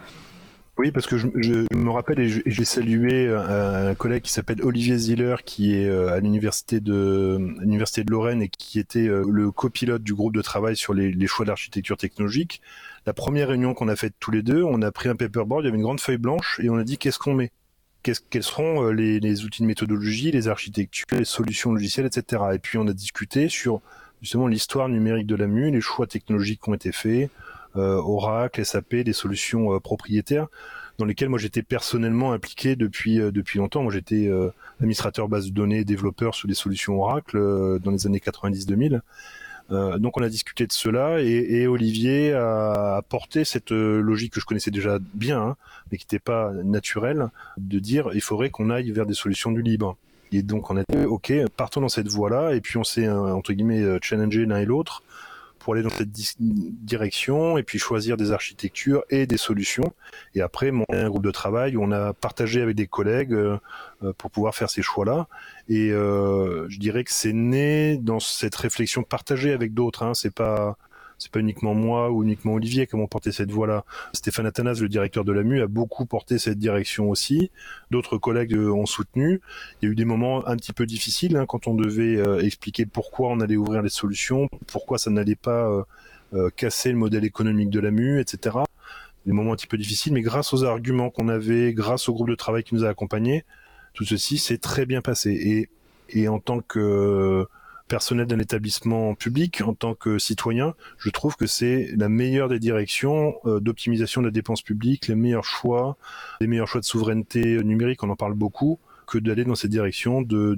Oui, parce que je, me rappelle et j'ai salué un, collègue qui s'appelle Olivier Ziller, qui est euh, à l'université de l'université de Lorraine et qui était euh, le copilote du groupe de travail sur les, choix d'architecture technologique. La première réunion qu'on a faite tous les deux, on a pris un paperboard, il y avait une grande feuille blanche et on a dit qu'est-ce qu'on met? Quels seront euh, les, les, outils de méthodologie, les architectures, les solutions logicielles, etc. Et puis on a discuté sur justement l'histoire numérique de la MU, les choix technologiques qui ont été faits, euh, Oracle, SAP, des solutions euh, propriétaires dans lesquelles moi j'étais personnellement impliqué depuis euh, depuis longtemps. Moi j'étais administrateur base de données, développeur sur des solutions Oracle dans les années 90-2000. Euh, donc on a discuté de cela et, et Olivier a apporté cette logique que je connaissais déjà bien, hein, mais qui n'était pas naturelle, de dire il faudrait qu'on aille vers des solutions du libre. Et donc on a dit ok, partons dans cette voie-là, et puis on s'est entre guillemets challengé l'un et l'autre pour aller dans cette direction et puis choisir des architectures et des solutions. Et après, mon un groupe de travail où on a partagé avec des collègues euh, pour pouvoir faire ces choix-là. Et euh, je dirais que c'est né dans cette réflexion partagée avec d'autres. Hein. C'est pas c'est pas uniquement moi ou uniquement Olivier qui avons porté cette voie-là. Stéphane Athanas, le directeur de l'AMU, a beaucoup porté cette direction aussi. D'autres collègues euh, ont soutenu. Il y a eu des moments un petit peu difficiles hein, quand on devait euh, expliquer pourquoi on allait ouvrir les solutions, pourquoi ça n'allait pas euh, casser le modèle économique de l'AMU, etc. Des moments un petit peu difficiles, mais grâce aux arguments qu'on avait, grâce au groupe de travail qui nous a accompagnés, tout ceci s'est très bien passé. Et, et en tant que personnel d'un établissement public, en tant que citoyen, je trouve que c'est la meilleure des directions euh, d'optimisation de la dépense publique, les meilleurs choix, les meilleurs choix de souveraineté numérique, on en parle beaucoup. que d'aller dans cette direction de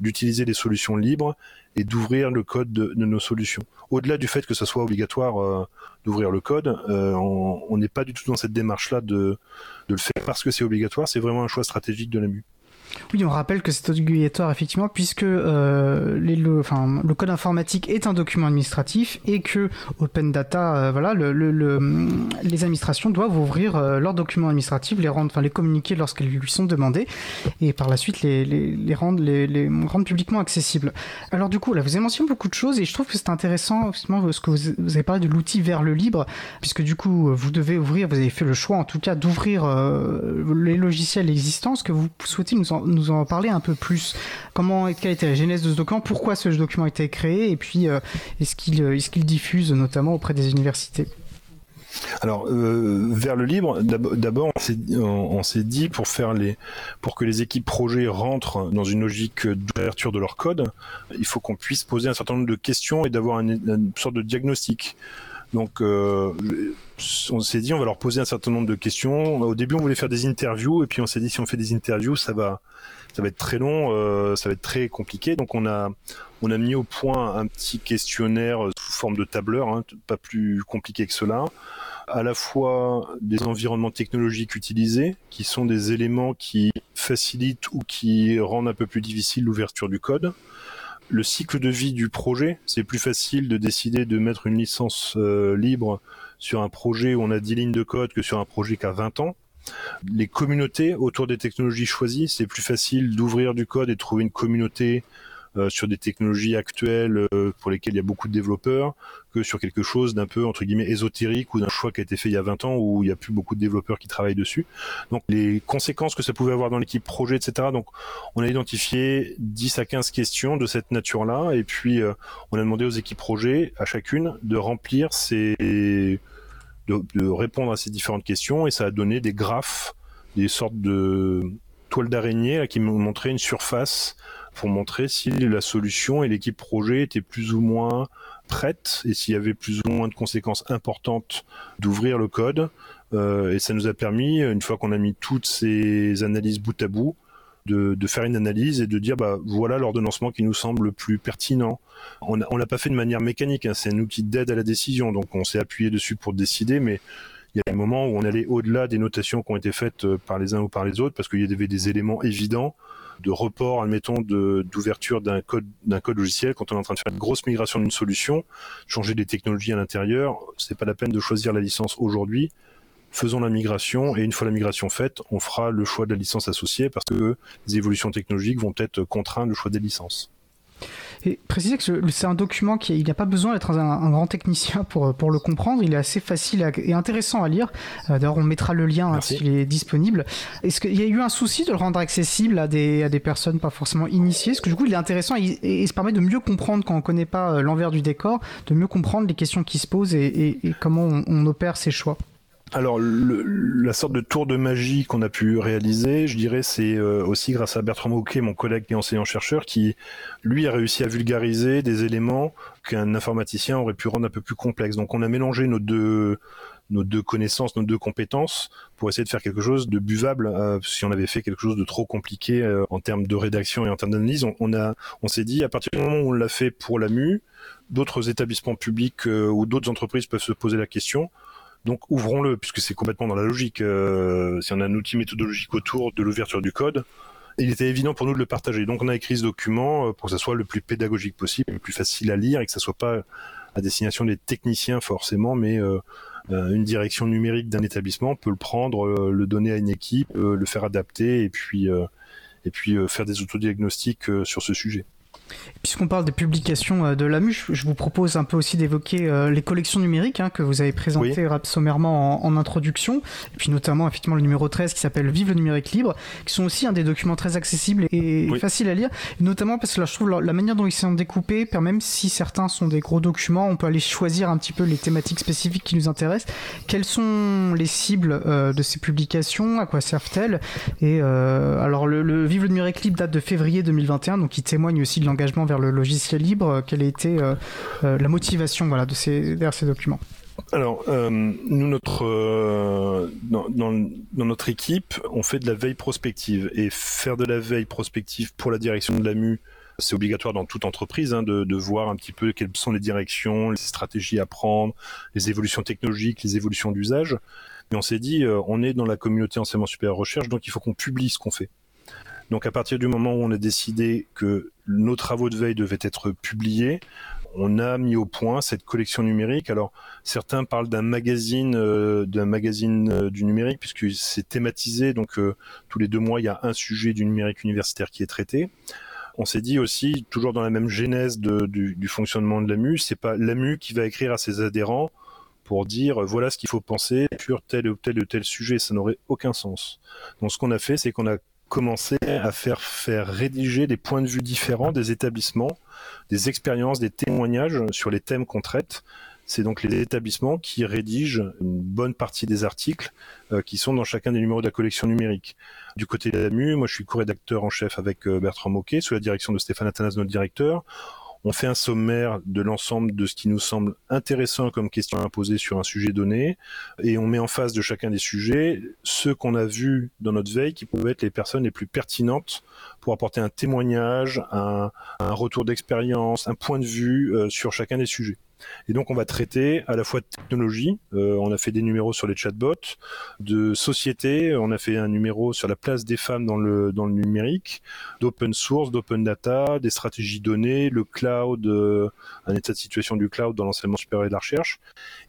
d'utiliser des solutions libres et d'ouvrir le code de, nos solutions. Au-delà du fait que ce soit obligatoire euh, d'ouvrir le code, euh, on n'est pas du tout dans cette démarche-là de, de le faire parce que c'est obligatoire. C'est vraiment un choix stratégique de l'AMU. Oui, on rappelle que c'est obligatoire effectivement puisque euh, le, enfin, le code informatique est un document administratif et que Open Data, euh, voilà, le, le, les administrations doivent ouvrir euh, leurs documents administratifs, les rendre, enfin les communiquer lorsqu'elles lui sont demandées et par la suite les, les, les rendre, les, les, rendre publiquement accessibles. Alors du coup, là, vous avez mentionné beaucoup de choses et je trouve que c'est intéressant justement ce que vous, avez parlé de l'outil vers le libre puisque du coup vous devez ouvrir, vous avez fait le choix en tout cas d'ouvrir les logiciels existants. Ce que vous souhaitez nous en nous en parler un peu plus. Comment, quelle était la genèse de ce document? Pourquoi ce document a été créé? Et puis, euh, est-ce qu'il euh, est qu'il diffuse notamment auprès des universités? Alors euh, vers le libre, d'abord on s'est dit pour faire les pour que les équipes projets rentrent dans une logique d'ouverture de leur code, il faut qu'on puisse poser un certain nombre de questions et d'avoir une, sorte de diagnostic. Donc euh, on s'est dit on va leur poser un certain nombre de questions. Au début on voulait faire des interviews et puis on s'est dit si on fait des interviews ça va ça va être très long, euh, ça va être très compliqué. Donc on a on a mis au point un petit questionnaire sous forme de tableur, hein, pas plus compliqué que cela. À la fois des environnements technologiques utilisés, qui sont des éléments qui facilitent ou qui rendent un peu plus difficile l'ouverture du code le cycle de vie du projet. C'est plus facile de décider de mettre une licence euh, libre sur un projet où on a 10 lignes de code que sur un projet qui a 20 ans. Les communautés autour des technologies choisies, c'est plus facile d'ouvrir du code et de trouver une communauté sur des technologies actuelles euh, pour lesquelles il y a beaucoup de développeurs que sur quelque chose d'un peu entre guillemets ésotérique ou d'un choix qui a été fait il y a 20 ans où il n'y a plus beaucoup de développeurs qui travaillent dessus. Donc les conséquences que ça pouvait avoir dans l'équipe projet, etc. Donc on a identifié 10 à 15 questions de cette nature-là et puis euh, on a demandé aux équipes projet à chacune de remplir ces de, de répondre à ces différentes questions et ça a donné des graphes, des sortes de toiles d'araignée qui montraient une surface pour montrer si la solution et l'équipe projet étaient plus ou moins prêtes et s'il y avait plus ou moins de conséquences importantes d'ouvrir le code. Euh, et ça nous a permis, une fois qu'on a mis toutes ces analyses bout à bout, de, faire une analyse et de dire bah voilà l'ordonnancement qui nous semble le plus pertinent. On l'a pas fait de manière mécanique, hein, c'est un outil d'aide à la décision, donc on s'est appuyé dessus pour décider, mais il y a des moments où on allait au-delà des notations qui ont été faites euh, par les uns ou par les autres parce qu'il y avait des éléments évidents de report, admettons, d'ouverture d'un code, d'un code logiciel quand on est en train de faire une grosse migration d'une solution, changer des technologies à l'intérieur, c'est pas la peine de choisir la licence aujourd'hui. Faisons la migration et une fois la migration faite, on fera le choix de la licence associée parce que les évolutions technologiques vont peut-être contraindre le choix des licences. Et préciser que c'est un document qui il n'y a pas besoin d'être un, grand technicien pour, pour le comprendre. Il est assez facile et intéressant à lire. Euh, d'ailleurs, on mettra le lien hein, s'il est disponible. Est-ce qu'il y a eu un souci de le rendre accessible à des, à des personnes pas forcément initiées? Parce que du coup, il est intéressant et, et, ça permet de mieux comprendre quand on ne connaît pas euh, l'envers du décor, de mieux comprendre les questions qui se posent et, et comment on, on opère ses choix? Alors, le, la sorte de tour de magie qu'on a pu réaliser, je dirais, c'est euh, aussi grâce à Bertrand Mouquet, mon collègue et enseignant-chercheur, qui, lui, a réussi à vulgariser des éléments qu'un informaticien aurait pu rendre un peu plus complexes. Donc, on a mélangé nos deux, nos deux connaissances, nos deux compétences, pour essayer de faire quelque chose de buvable. Euh, si on avait fait quelque chose de trop compliqué euh, en termes de rédaction et en termes d'analyse, on, a, on s'est dit, à partir du moment où on l'a fait pour la MU, d'autres établissements publics ou d'autres entreprises peuvent se poser la question donc ouvrons-le, puisque c'est complètement dans la logique. Euh, si on a un outil méthodologique autour de l'ouverture du code, il était évident pour nous de le partager. Donc on a écrit ce document euh, pour que ça soit le plus pédagogique possible, le plus facile à lire et que ça soit pas à destination des techniciens forcément, mais euh, une direction numérique d'un établissement peut le prendre, le donner à une équipe, le faire adapter et puis et puis faire des autodiagnostics sur ce sujet. Puisqu'on parle des publications euh, de l'AMU, je vous propose un peu aussi d'évoquer euh, les collections numériques hein, que vous avez présentées sommairement en, introduction, et puis notamment effectivement le numéro 13 qui s'appelle Vive le numérique libre, qui sont aussi un des documents très accessibles et faciles à lire, notamment parce que là je trouve la, manière dont ils sont découpés, même si certains sont des gros documents, on peut aller choisir un petit peu les thématiques spécifiques qui nous intéressent. Quelles sont les cibles euh, de ces publications? À quoi servent-elles? Et alors le, le, Vive le numérique libre date de février 2021, donc il témoigne aussi de l'engagement vers le logiciel libre, quelle a été euh, euh, la motivation voilà, de ces, documents? Alors, euh, nous, notre, dans, notre équipe, on fait de la veille prospective. Et faire de la veille prospective pour la direction de l'AMU, c'est obligatoire dans toute entreprise hein, de, voir un petit peu quelles sont les directions, les stratégies à prendre, les évolutions technologiques, les évolutions d'usage. Mais on s'est dit, on est dans la communauté enseignement supérieur recherche, donc il faut qu'on publie ce qu'on fait. Donc à partir du moment où on a décidé que nos travaux de veille devaient être publiés, on a mis au point cette collection numérique. Alors certains parlent d'un magazine, euh, d'un magazine euh, du numérique puisque c'est thématisé. Donc euh, tous les deux mois, il y a un sujet du numérique universitaire qui est traité. On s'est dit aussi, toujours dans la même genèse du, du, fonctionnement de l'AMU, c'est pas l'AMU qui va écrire à ses adhérents pour dire voilà ce qu'il faut penser sur tel ou tel ou tel sujet. Ça n'aurait aucun sens. Donc ce qu'on a fait, c'est qu'on a commencer à faire faire rédiger des points de vue différents des établissements, des expériences, des témoignages sur les thèmes qu'on traite. C'est donc les établissements qui rédigent une bonne partie des articles euh, qui sont dans chacun des numéros de la collection numérique. Du côté de l'AMU, moi je suis co-rédacteur en chef avec euh, Bertrand Moquet, sous la direction de Stéphane Athanas, notre directeur. On fait un sommaire de l'ensemble de ce qui nous semble intéressant comme question à poser sur un sujet donné, et on met en face de chacun des sujets ceux qu'on a vus dans notre veille qui peuvent être les personnes les plus pertinentes pour apporter un témoignage, un, retour d'expérience, un point de vue euh, sur chacun des sujets. Et donc on va traiter à la fois de technologie, euh, on a fait des numéros sur les chatbots, de société, on a fait un numéro sur la place des femmes dans le, dans le numérique, d'open source, d'open data, des stratégies données, le cloud, euh, un état de situation du cloud dans l'enseignement supérieur et la recherche.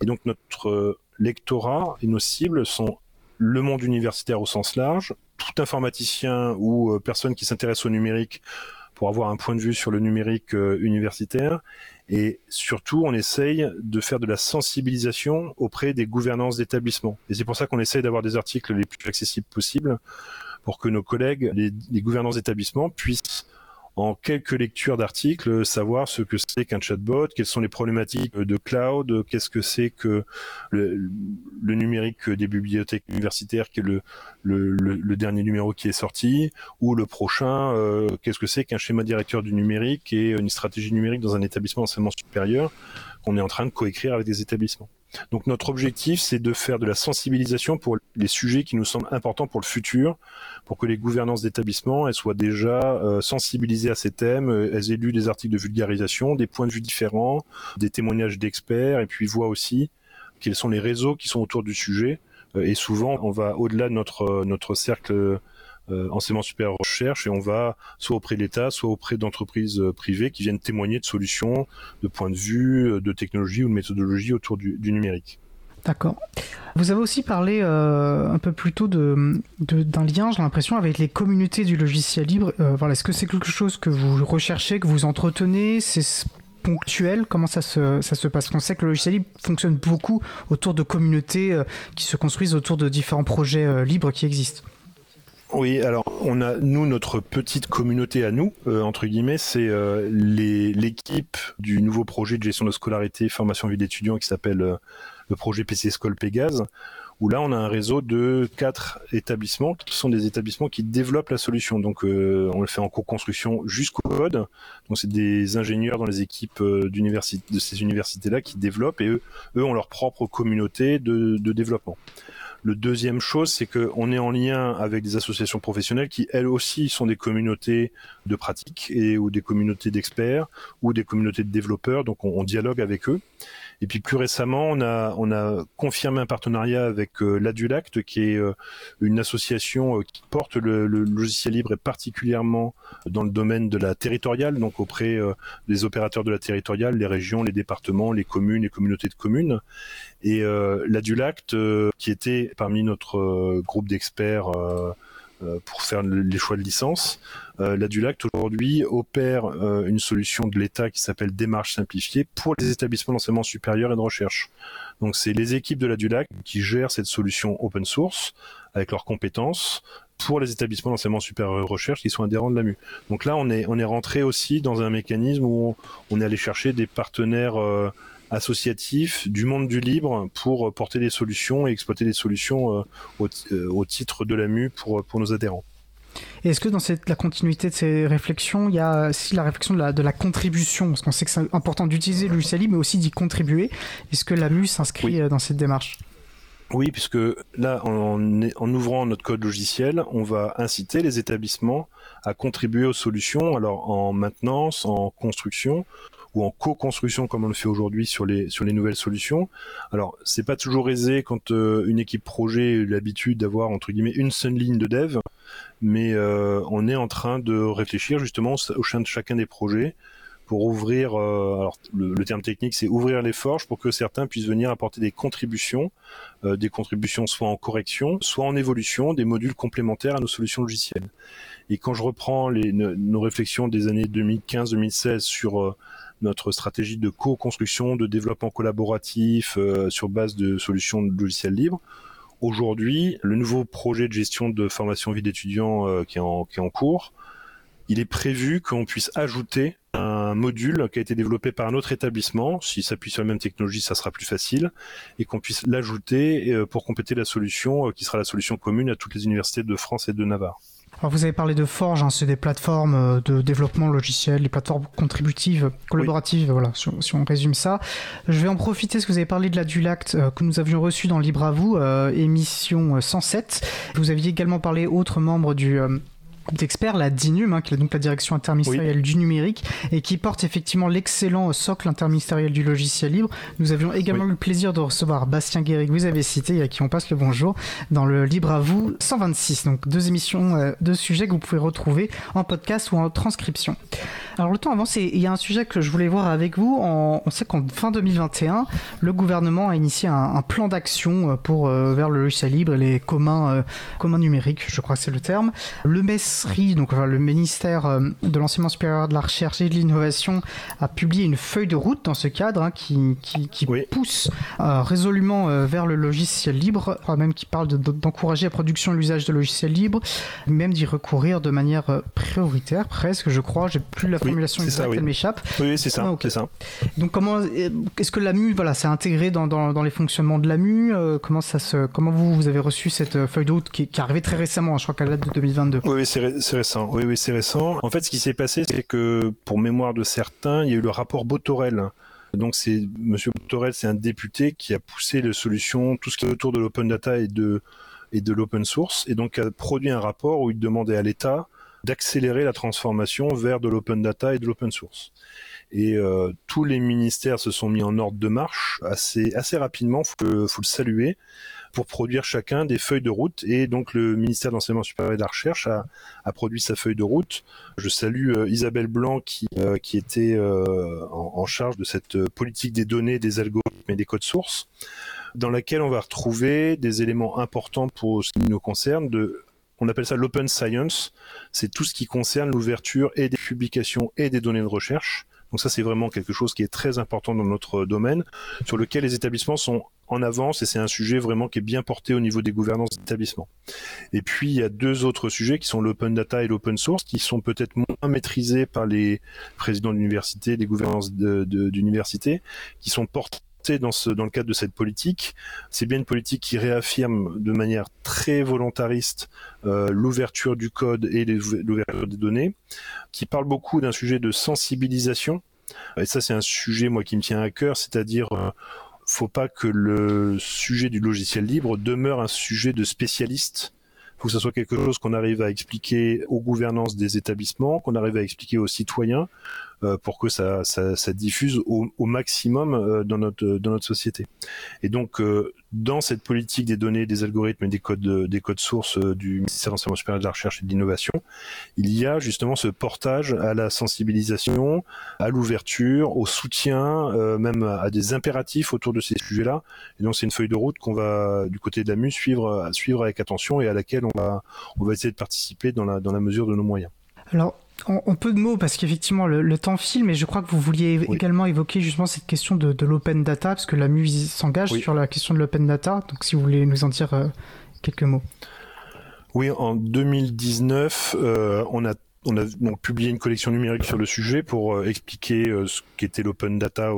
Et donc notre euh, lectorat et nos cibles sont le monde universitaire au sens large, tout informaticien ou personne qui s'intéresse au numérique pour avoir un point de vue sur le numérique universitaire et surtout, on essaye de faire de la sensibilisation auprès des gouvernances d'établissements. Et c'est pour ça qu'on essaye d'avoir des articles les plus accessibles possibles pour que nos collègues, les, gouvernances d'établissements, puissent en quelques lectures d'articles, savoir ce que c'est qu'un chatbot, quelles sont les problématiques de cloud, qu'est-ce que c'est que le, numérique des bibliothèques universitaires, qui est le, dernier numéro qui est sorti, ou le prochain, euh, qu'est-ce que c'est qu'un schéma directeur du numérique et une stratégie numérique dans un établissement d'enseignement supérieur qu'on est en train de coécrire avec des établissements. Donc notre objectif, c'est de faire de la sensibilisation pour les sujets qui nous semblent importants pour le futur, pour que les gouvernances d'établissement soient déjà euh, sensibilisées à ces thèmes, euh, elles aient lu des articles de vulgarisation, des points de vue différents, des témoignages d'experts, et puis voient aussi quels sont les réseaux qui sont autour du sujet. Euh, et souvent, on va au-delà de notre cercle enseignement supérieur recherche et on va soit auprès de l'État, soit auprès d'entreprises euh, privées qui viennent témoigner de solutions, de points de vue, euh, de technologie ou de méthodologie autour du, numérique. D'accord. Vous avez aussi parlé un peu plus tôt de, d'un lien, j'ai l'impression, avec les communautés du logiciel libre. voilà, Est-ce que c'est quelque chose que vous recherchez, que vous entretenez? C'est ponctuel? Comment ça se, ça se passe? On sait que le logiciel libre fonctionne beaucoup autour de communautés qui se construisent autour de différents projets libres qui existent. Oui, alors on a nous notre petite communauté à nous euh, entre guillemets, c'est euh, l'équipe du nouveau projet de gestion de scolarité, formation vie d'étudiants qui s'appelle euh, le projet PC Pégase où là on a un réseau de quatre établissements qui sont des établissements qui développent la solution. Donc on le fait en co-construction jusqu'au code. Donc c'est des ingénieurs dans les équipes de ces universités-là qui développent et eux, eux ont leur propre communauté de, de développement. Le deuxième chose, c'est qu'on est en lien avec des associations professionnelles qui, elles aussi, sont des communautés de pratique et ou des communautés d'experts ou des communautés de développeurs. Donc, on, on dialogue avec eux. Et puis plus récemment, on a, on a confirmé un partenariat avec euh, l'Adulact, qui est euh, une association euh, qui porte le, logiciel libre et particulièrement dans le domaine de la territoriale, donc auprès des opérateurs de la territoriale, les régions, les départements, les communes, les communautés de communes. Et l'Adulact, qui était parmi notre groupe d'experts euh, pour faire les choix de licence. Euh, L'Adulact aujourd'hui opère euh, une solution de l'État qui s'appelle démarche simplifiée pour les établissements d'enseignement supérieur et de recherche. Donc c'est les équipes de l'Adulact qui gèrent cette solution open source avec leurs compétences pour les établissements d'enseignement supérieur et de recherche qui sont adhérents de l'AMU. Donc là on est on est rentré aussi dans un mécanisme où on, est allé chercher des partenaires associatif du monde du libre pour porter des solutions et exploiter des solutions euh, au, euh, au titre de l'AMU pour, pour nos adhérents. est-ce que dans cette, la continuité de ces réflexions, il y a aussi la réflexion de la, de la contribution? Parce qu'on sait que c'est important d'utiliser le logiciel libre, mais aussi d'y contribuer. Est-ce que la MU s'inscrit euh, dans cette démarche? Oui, puisque là, en, en, ouvrant notre code logiciel, on va inciter les établissements à contribuer aux solutions, alors en maintenance, en construction ou en co-construction comme on le fait aujourd'hui sur les sur les nouvelles solutions. Alors c'est pas toujours aisé quand euh, une équipe projet a l'habitude d'avoir entre guillemets une seule ligne de dev, mais euh, on est en train de réfléchir justement au sein de chacun des projets pour ouvrir, euh, alors le, terme technique c'est ouvrir les forges pour que certains puissent venir apporter des contributions, des contributions soit en correction, soit en évolution, des modules complémentaires à nos solutions logicielles. Et quand je reprends nos réflexions des années 2015-2016 sur notre stratégie de co-construction, de développement collaboratif sur base de solutions de logiciels libres, aujourd'hui, le nouveau projet de gestion de formation vie d'étudiants qui, qui est en cours, il est prévu qu'on puisse ajouter un module qui a été développé par un autre établissement. S'il s'appuie sur la même technologie, ça sera plus facile, et qu'on puisse l'ajouter euh, pour compléter la solution euh, qui sera la solution commune à toutes les universités de France et de Navarre. Alors vous avez parlé de Forge, hein, c'est des plateformes euh, de développement logiciel, des plateformes contributives, collaboratives, voilà, si, on résume ça. Je vais en profiter, parce que vous avez parlé de la Dulact que nous avions reçu dans Libre à vous, émission 107. Vous aviez également parlé, autres membres du d'experts, la DINUM, hein, qui est donc la direction interministérielle du numérique, et qui porte effectivement l'excellent socle interministériel du logiciel libre. Nous avions également eu le plaisir de recevoir Bastien Guéry, que vous avez cité, et à qui on passe le bonjour, dans le Libre à vous 126. Donc deux émissions, euh, deux sujets que vous pouvez retrouver en podcast ou en transcription. Alors le temps avance et il y a un sujet que je voulais voir avec vous. on sait qu'en fin 2021, le gouvernement a initié un, plan d'action euh, pour euh, vers le logiciel libre et les communs, communs numériques, je crois que c'est le terme. Le MES donc le ministère euh, de l'enseignement supérieur de la recherche et de l'innovation, a publié une feuille de route dans ce cadre hein, qui, qui, pousse euh, résolument euh, vers le logiciel libre, même qui parle d'encourager la production et l'usage de logiciels libres, même d'y recourir de manière prioritaire, presque, je crois. J'ai plus la formulation exacte, elle m'échappe. Oui, c'est ça, ah, c'est ça. Donc comment est-ce que l'AMU, voilà, s'est intégré dans, dans, les fonctionnements de l'AMU Comment ça se, comment vous, vous avez reçu cette feuille de route qui, qui est arrivée très récemment, je crois qu'elle date de 2022. Oui, c'est c'est récent. Oui, oui, c'est récent. En fait, ce qui s'est passé, c'est que, pour mémoire de certains, il y a eu le rapport Botorel. Donc, c'est Monsieur Botorel, c'est un député qui a poussé les solutions, tout ce qui est autour de l'open data et de l'open source, et donc a produit un rapport où il demandait à l'État d'accélérer la transformation vers de l'open data et de l'open source. Et euh, tous les ministères se sont mis en ordre de marche assez assez rapidement. Faut, faut le saluer pour produire chacun des feuilles de route. Et donc le ministère de l'enseignement supérieur et de la recherche a, produit sa feuille de route. Je salue euh, Isabelle Blanc qui, euh, était euh, en, charge de cette politique des données, des algorithmes et des codes sources, dans laquelle on va retrouver des éléments importants pour ce qui nous concerne on appelle ça l'open science. C'est tout ce qui concerne l'ouverture et des publications et des données de recherche. Donc ça, c'est vraiment quelque chose qui est très important dans notre domaine, sur lequel les établissements sont en avance et c'est un sujet vraiment qui est bien porté au niveau des gouvernances d'établissements. Et puis il y a deux autres sujets qui sont l'open data et l'open source qui sont peut-être moins maîtrisés par les présidents d'université, des gouvernances d'université, qui sont portés dans, le cadre de cette politique. C'est bien une politique qui réaffirme de manière très volontariste euh, l'ouverture du code et l'ouverture des données, qui parle beaucoup d'un sujet de sensibilisation. Et ça, c'est un sujet, moi, qui me tient à cœur, c'est-à-dire euh, faut pas que le sujet du logiciel libre demeure un sujet de spécialiste. Faut que ce soit quelque chose qu'on arrive à expliquer aux gouvernances des établissements, qu'on arrive à expliquer aux citoyens, pour que ça, ça, ça diffuse au, au maximum euh, dans notre dans notre société. Et donc euh, dans cette politique des données, des algorithmes et des codes des codes sources du ministère de l'enseignement supérieur de la recherche et de l'innovation, il y a justement ce portage à la sensibilisation, à l'ouverture, au soutien, même à des impératifs autour de ces sujets-là. Et donc c'est une feuille de route qu'on va du côté de la MU suivre suivre avec attention et à laquelle on va on va essayer de participer dans la dans la mesure de nos moyens. Alors, en, peu de mots, parce qu'effectivement, le, temps file, mais je crois que vous vouliez également évoquer justement cette question de, l'open data, parce que la MU s'engage sur la question de l'open data. Donc, si vous voulez nous en dire euh, quelques mots. Oui, en 2019, euh, on a on a donc publié une collection numérique sur le sujet pour euh, expliquer ce qu'était l'open data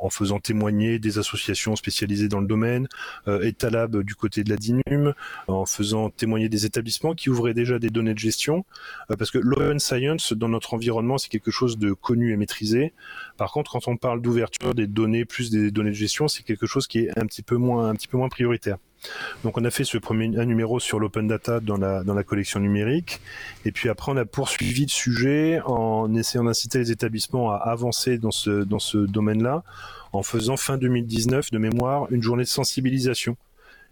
en faisant témoigner des associations spécialisées dans le domaine, euh, Etalab du côté de la DINUM, en faisant témoigner des établissements qui ouvraient déjà des données de gestion, euh, parce que l'open science dans notre environnement c'est quelque chose de connu et maîtrisé. Par contre, quand on parle d'ouverture des données plus des données de gestion, c'est quelque chose qui est un petit peu moins un petit peu moins prioritaire. Donc on a fait ce premier numéro sur l'open data dans la, collection numérique. Et puis après, on a poursuivi le sujet en essayant d'inciter les établissements à avancer dans ce, dans ce domaine-là, en faisant fin 2019 de mémoire une journée de sensibilisation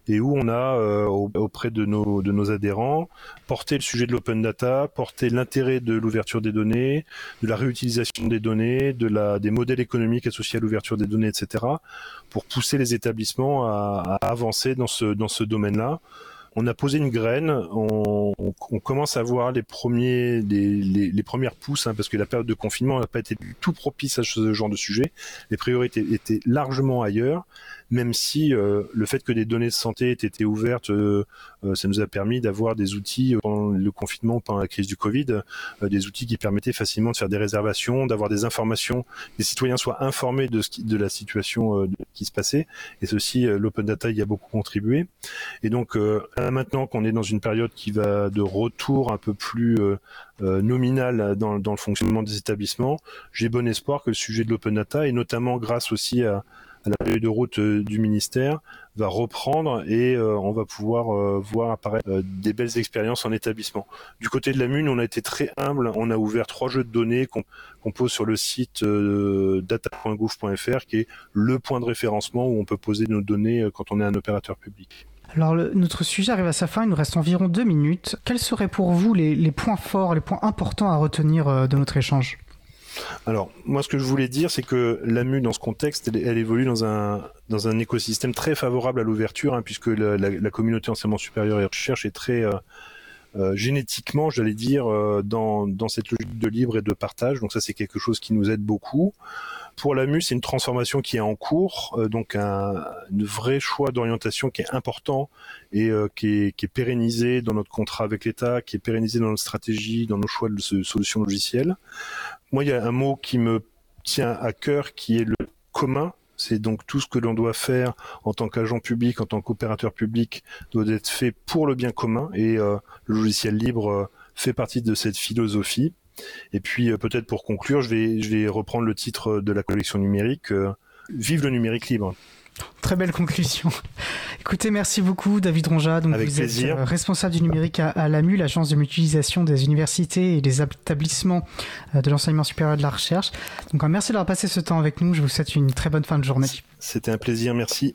et où on a euh, auprès de nos de nos adhérents porté le sujet de l'open data, porté l'intérêt de l'ouverture des données, de la réutilisation des données, de la des modèles économiques associés à l'ouverture des données, etc. pour pousser les établissements à, à avancer dans ce dans ce domaine-là on a posé une graine, on, on, commence à voir les premiers, les, les, premières pousses, hein, parce que la période de confinement n'a pas été du tout propice à ce genre de sujet. Les priorités étaient largement ailleurs, même si euh, le fait que des données de santé aient été ouvertes, euh, euh, ça nous a permis d'avoir des outils pendant le confinement, pendant la crise du Covid, des outils qui permettaient facilement de faire des réservations, d'avoir des informations, les citoyens soient informés de, ce qui, de la situation qui se passait. Et ceci, l'open data y a beaucoup contribué. Et donc, maintenant qu'on est dans une période qui va de retour un peu plus nominal dans, dans le fonctionnement des établissements, j'ai bon espoir que le sujet de l'open data, et notamment grâce aussi à la feuille de route euh, du ministère va reprendre et euh, on va pouvoir euh, voir apparaître des belles expériences en établissement. Du côté de la Mune, on a été très humble. On a ouvert trois jeux de données qu'on pose sur le site data.gouv.fr qui est le point de référencement où on peut poser nos données quand on est un opérateur public. Alors notre sujet arrive à sa fin, il nous reste environ deux minutes. Quels seraient pour vous les points forts, les points importants à retenir de notre échange? Alors, moi, ce que je voulais dire, c'est que l'AMU, dans ce contexte, elle, évolue dans un, écosystème très favorable à l'ouverture, hein, puisque la, la, communauté enseignement supérieur et recherche est très euh, euh, génétiquement, j'allais dire, euh, dans, dans cette logique de libre et de partage. Donc ça, c'est quelque chose qui nous aide beaucoup. Pour l'AMU, c'est une transformation qui est en cours, donc un, vrai choix d'orientation qui est important et qui, est, qui est pérennisé dans notre contrat avec l'État, qui est pérennisé dans notre stratégie, dans nos choix de solutions logicielles moi, il y a un mot qui me tient à cœur, qui est le commun. C'est donc tout ce que l'on doit faire en tant qu'agent public, en tant qu'opérateur public, doit être fait pour le bien commun. Et euh, le logiciel libre euh, fait partie de cette philosophie. Et puis euh, peut-être pour conclure, je vais, je vais reprendre le titre de la collection numérique. Vive le numérique libre. Très belle conclusion. Écoutez, merci beaucoup David Ronja. Donc Avec vous plaisir. êtes responsable du numérique à, l'AMU, l'agence de mutualisation des universités et des établissements euh, de l'enseignement supérieur et de la recherche. Donc merci d'avoir passé ce temps avec nous. Je vous souhaite une très bonne fin de journée. C'était un plaisir, merci.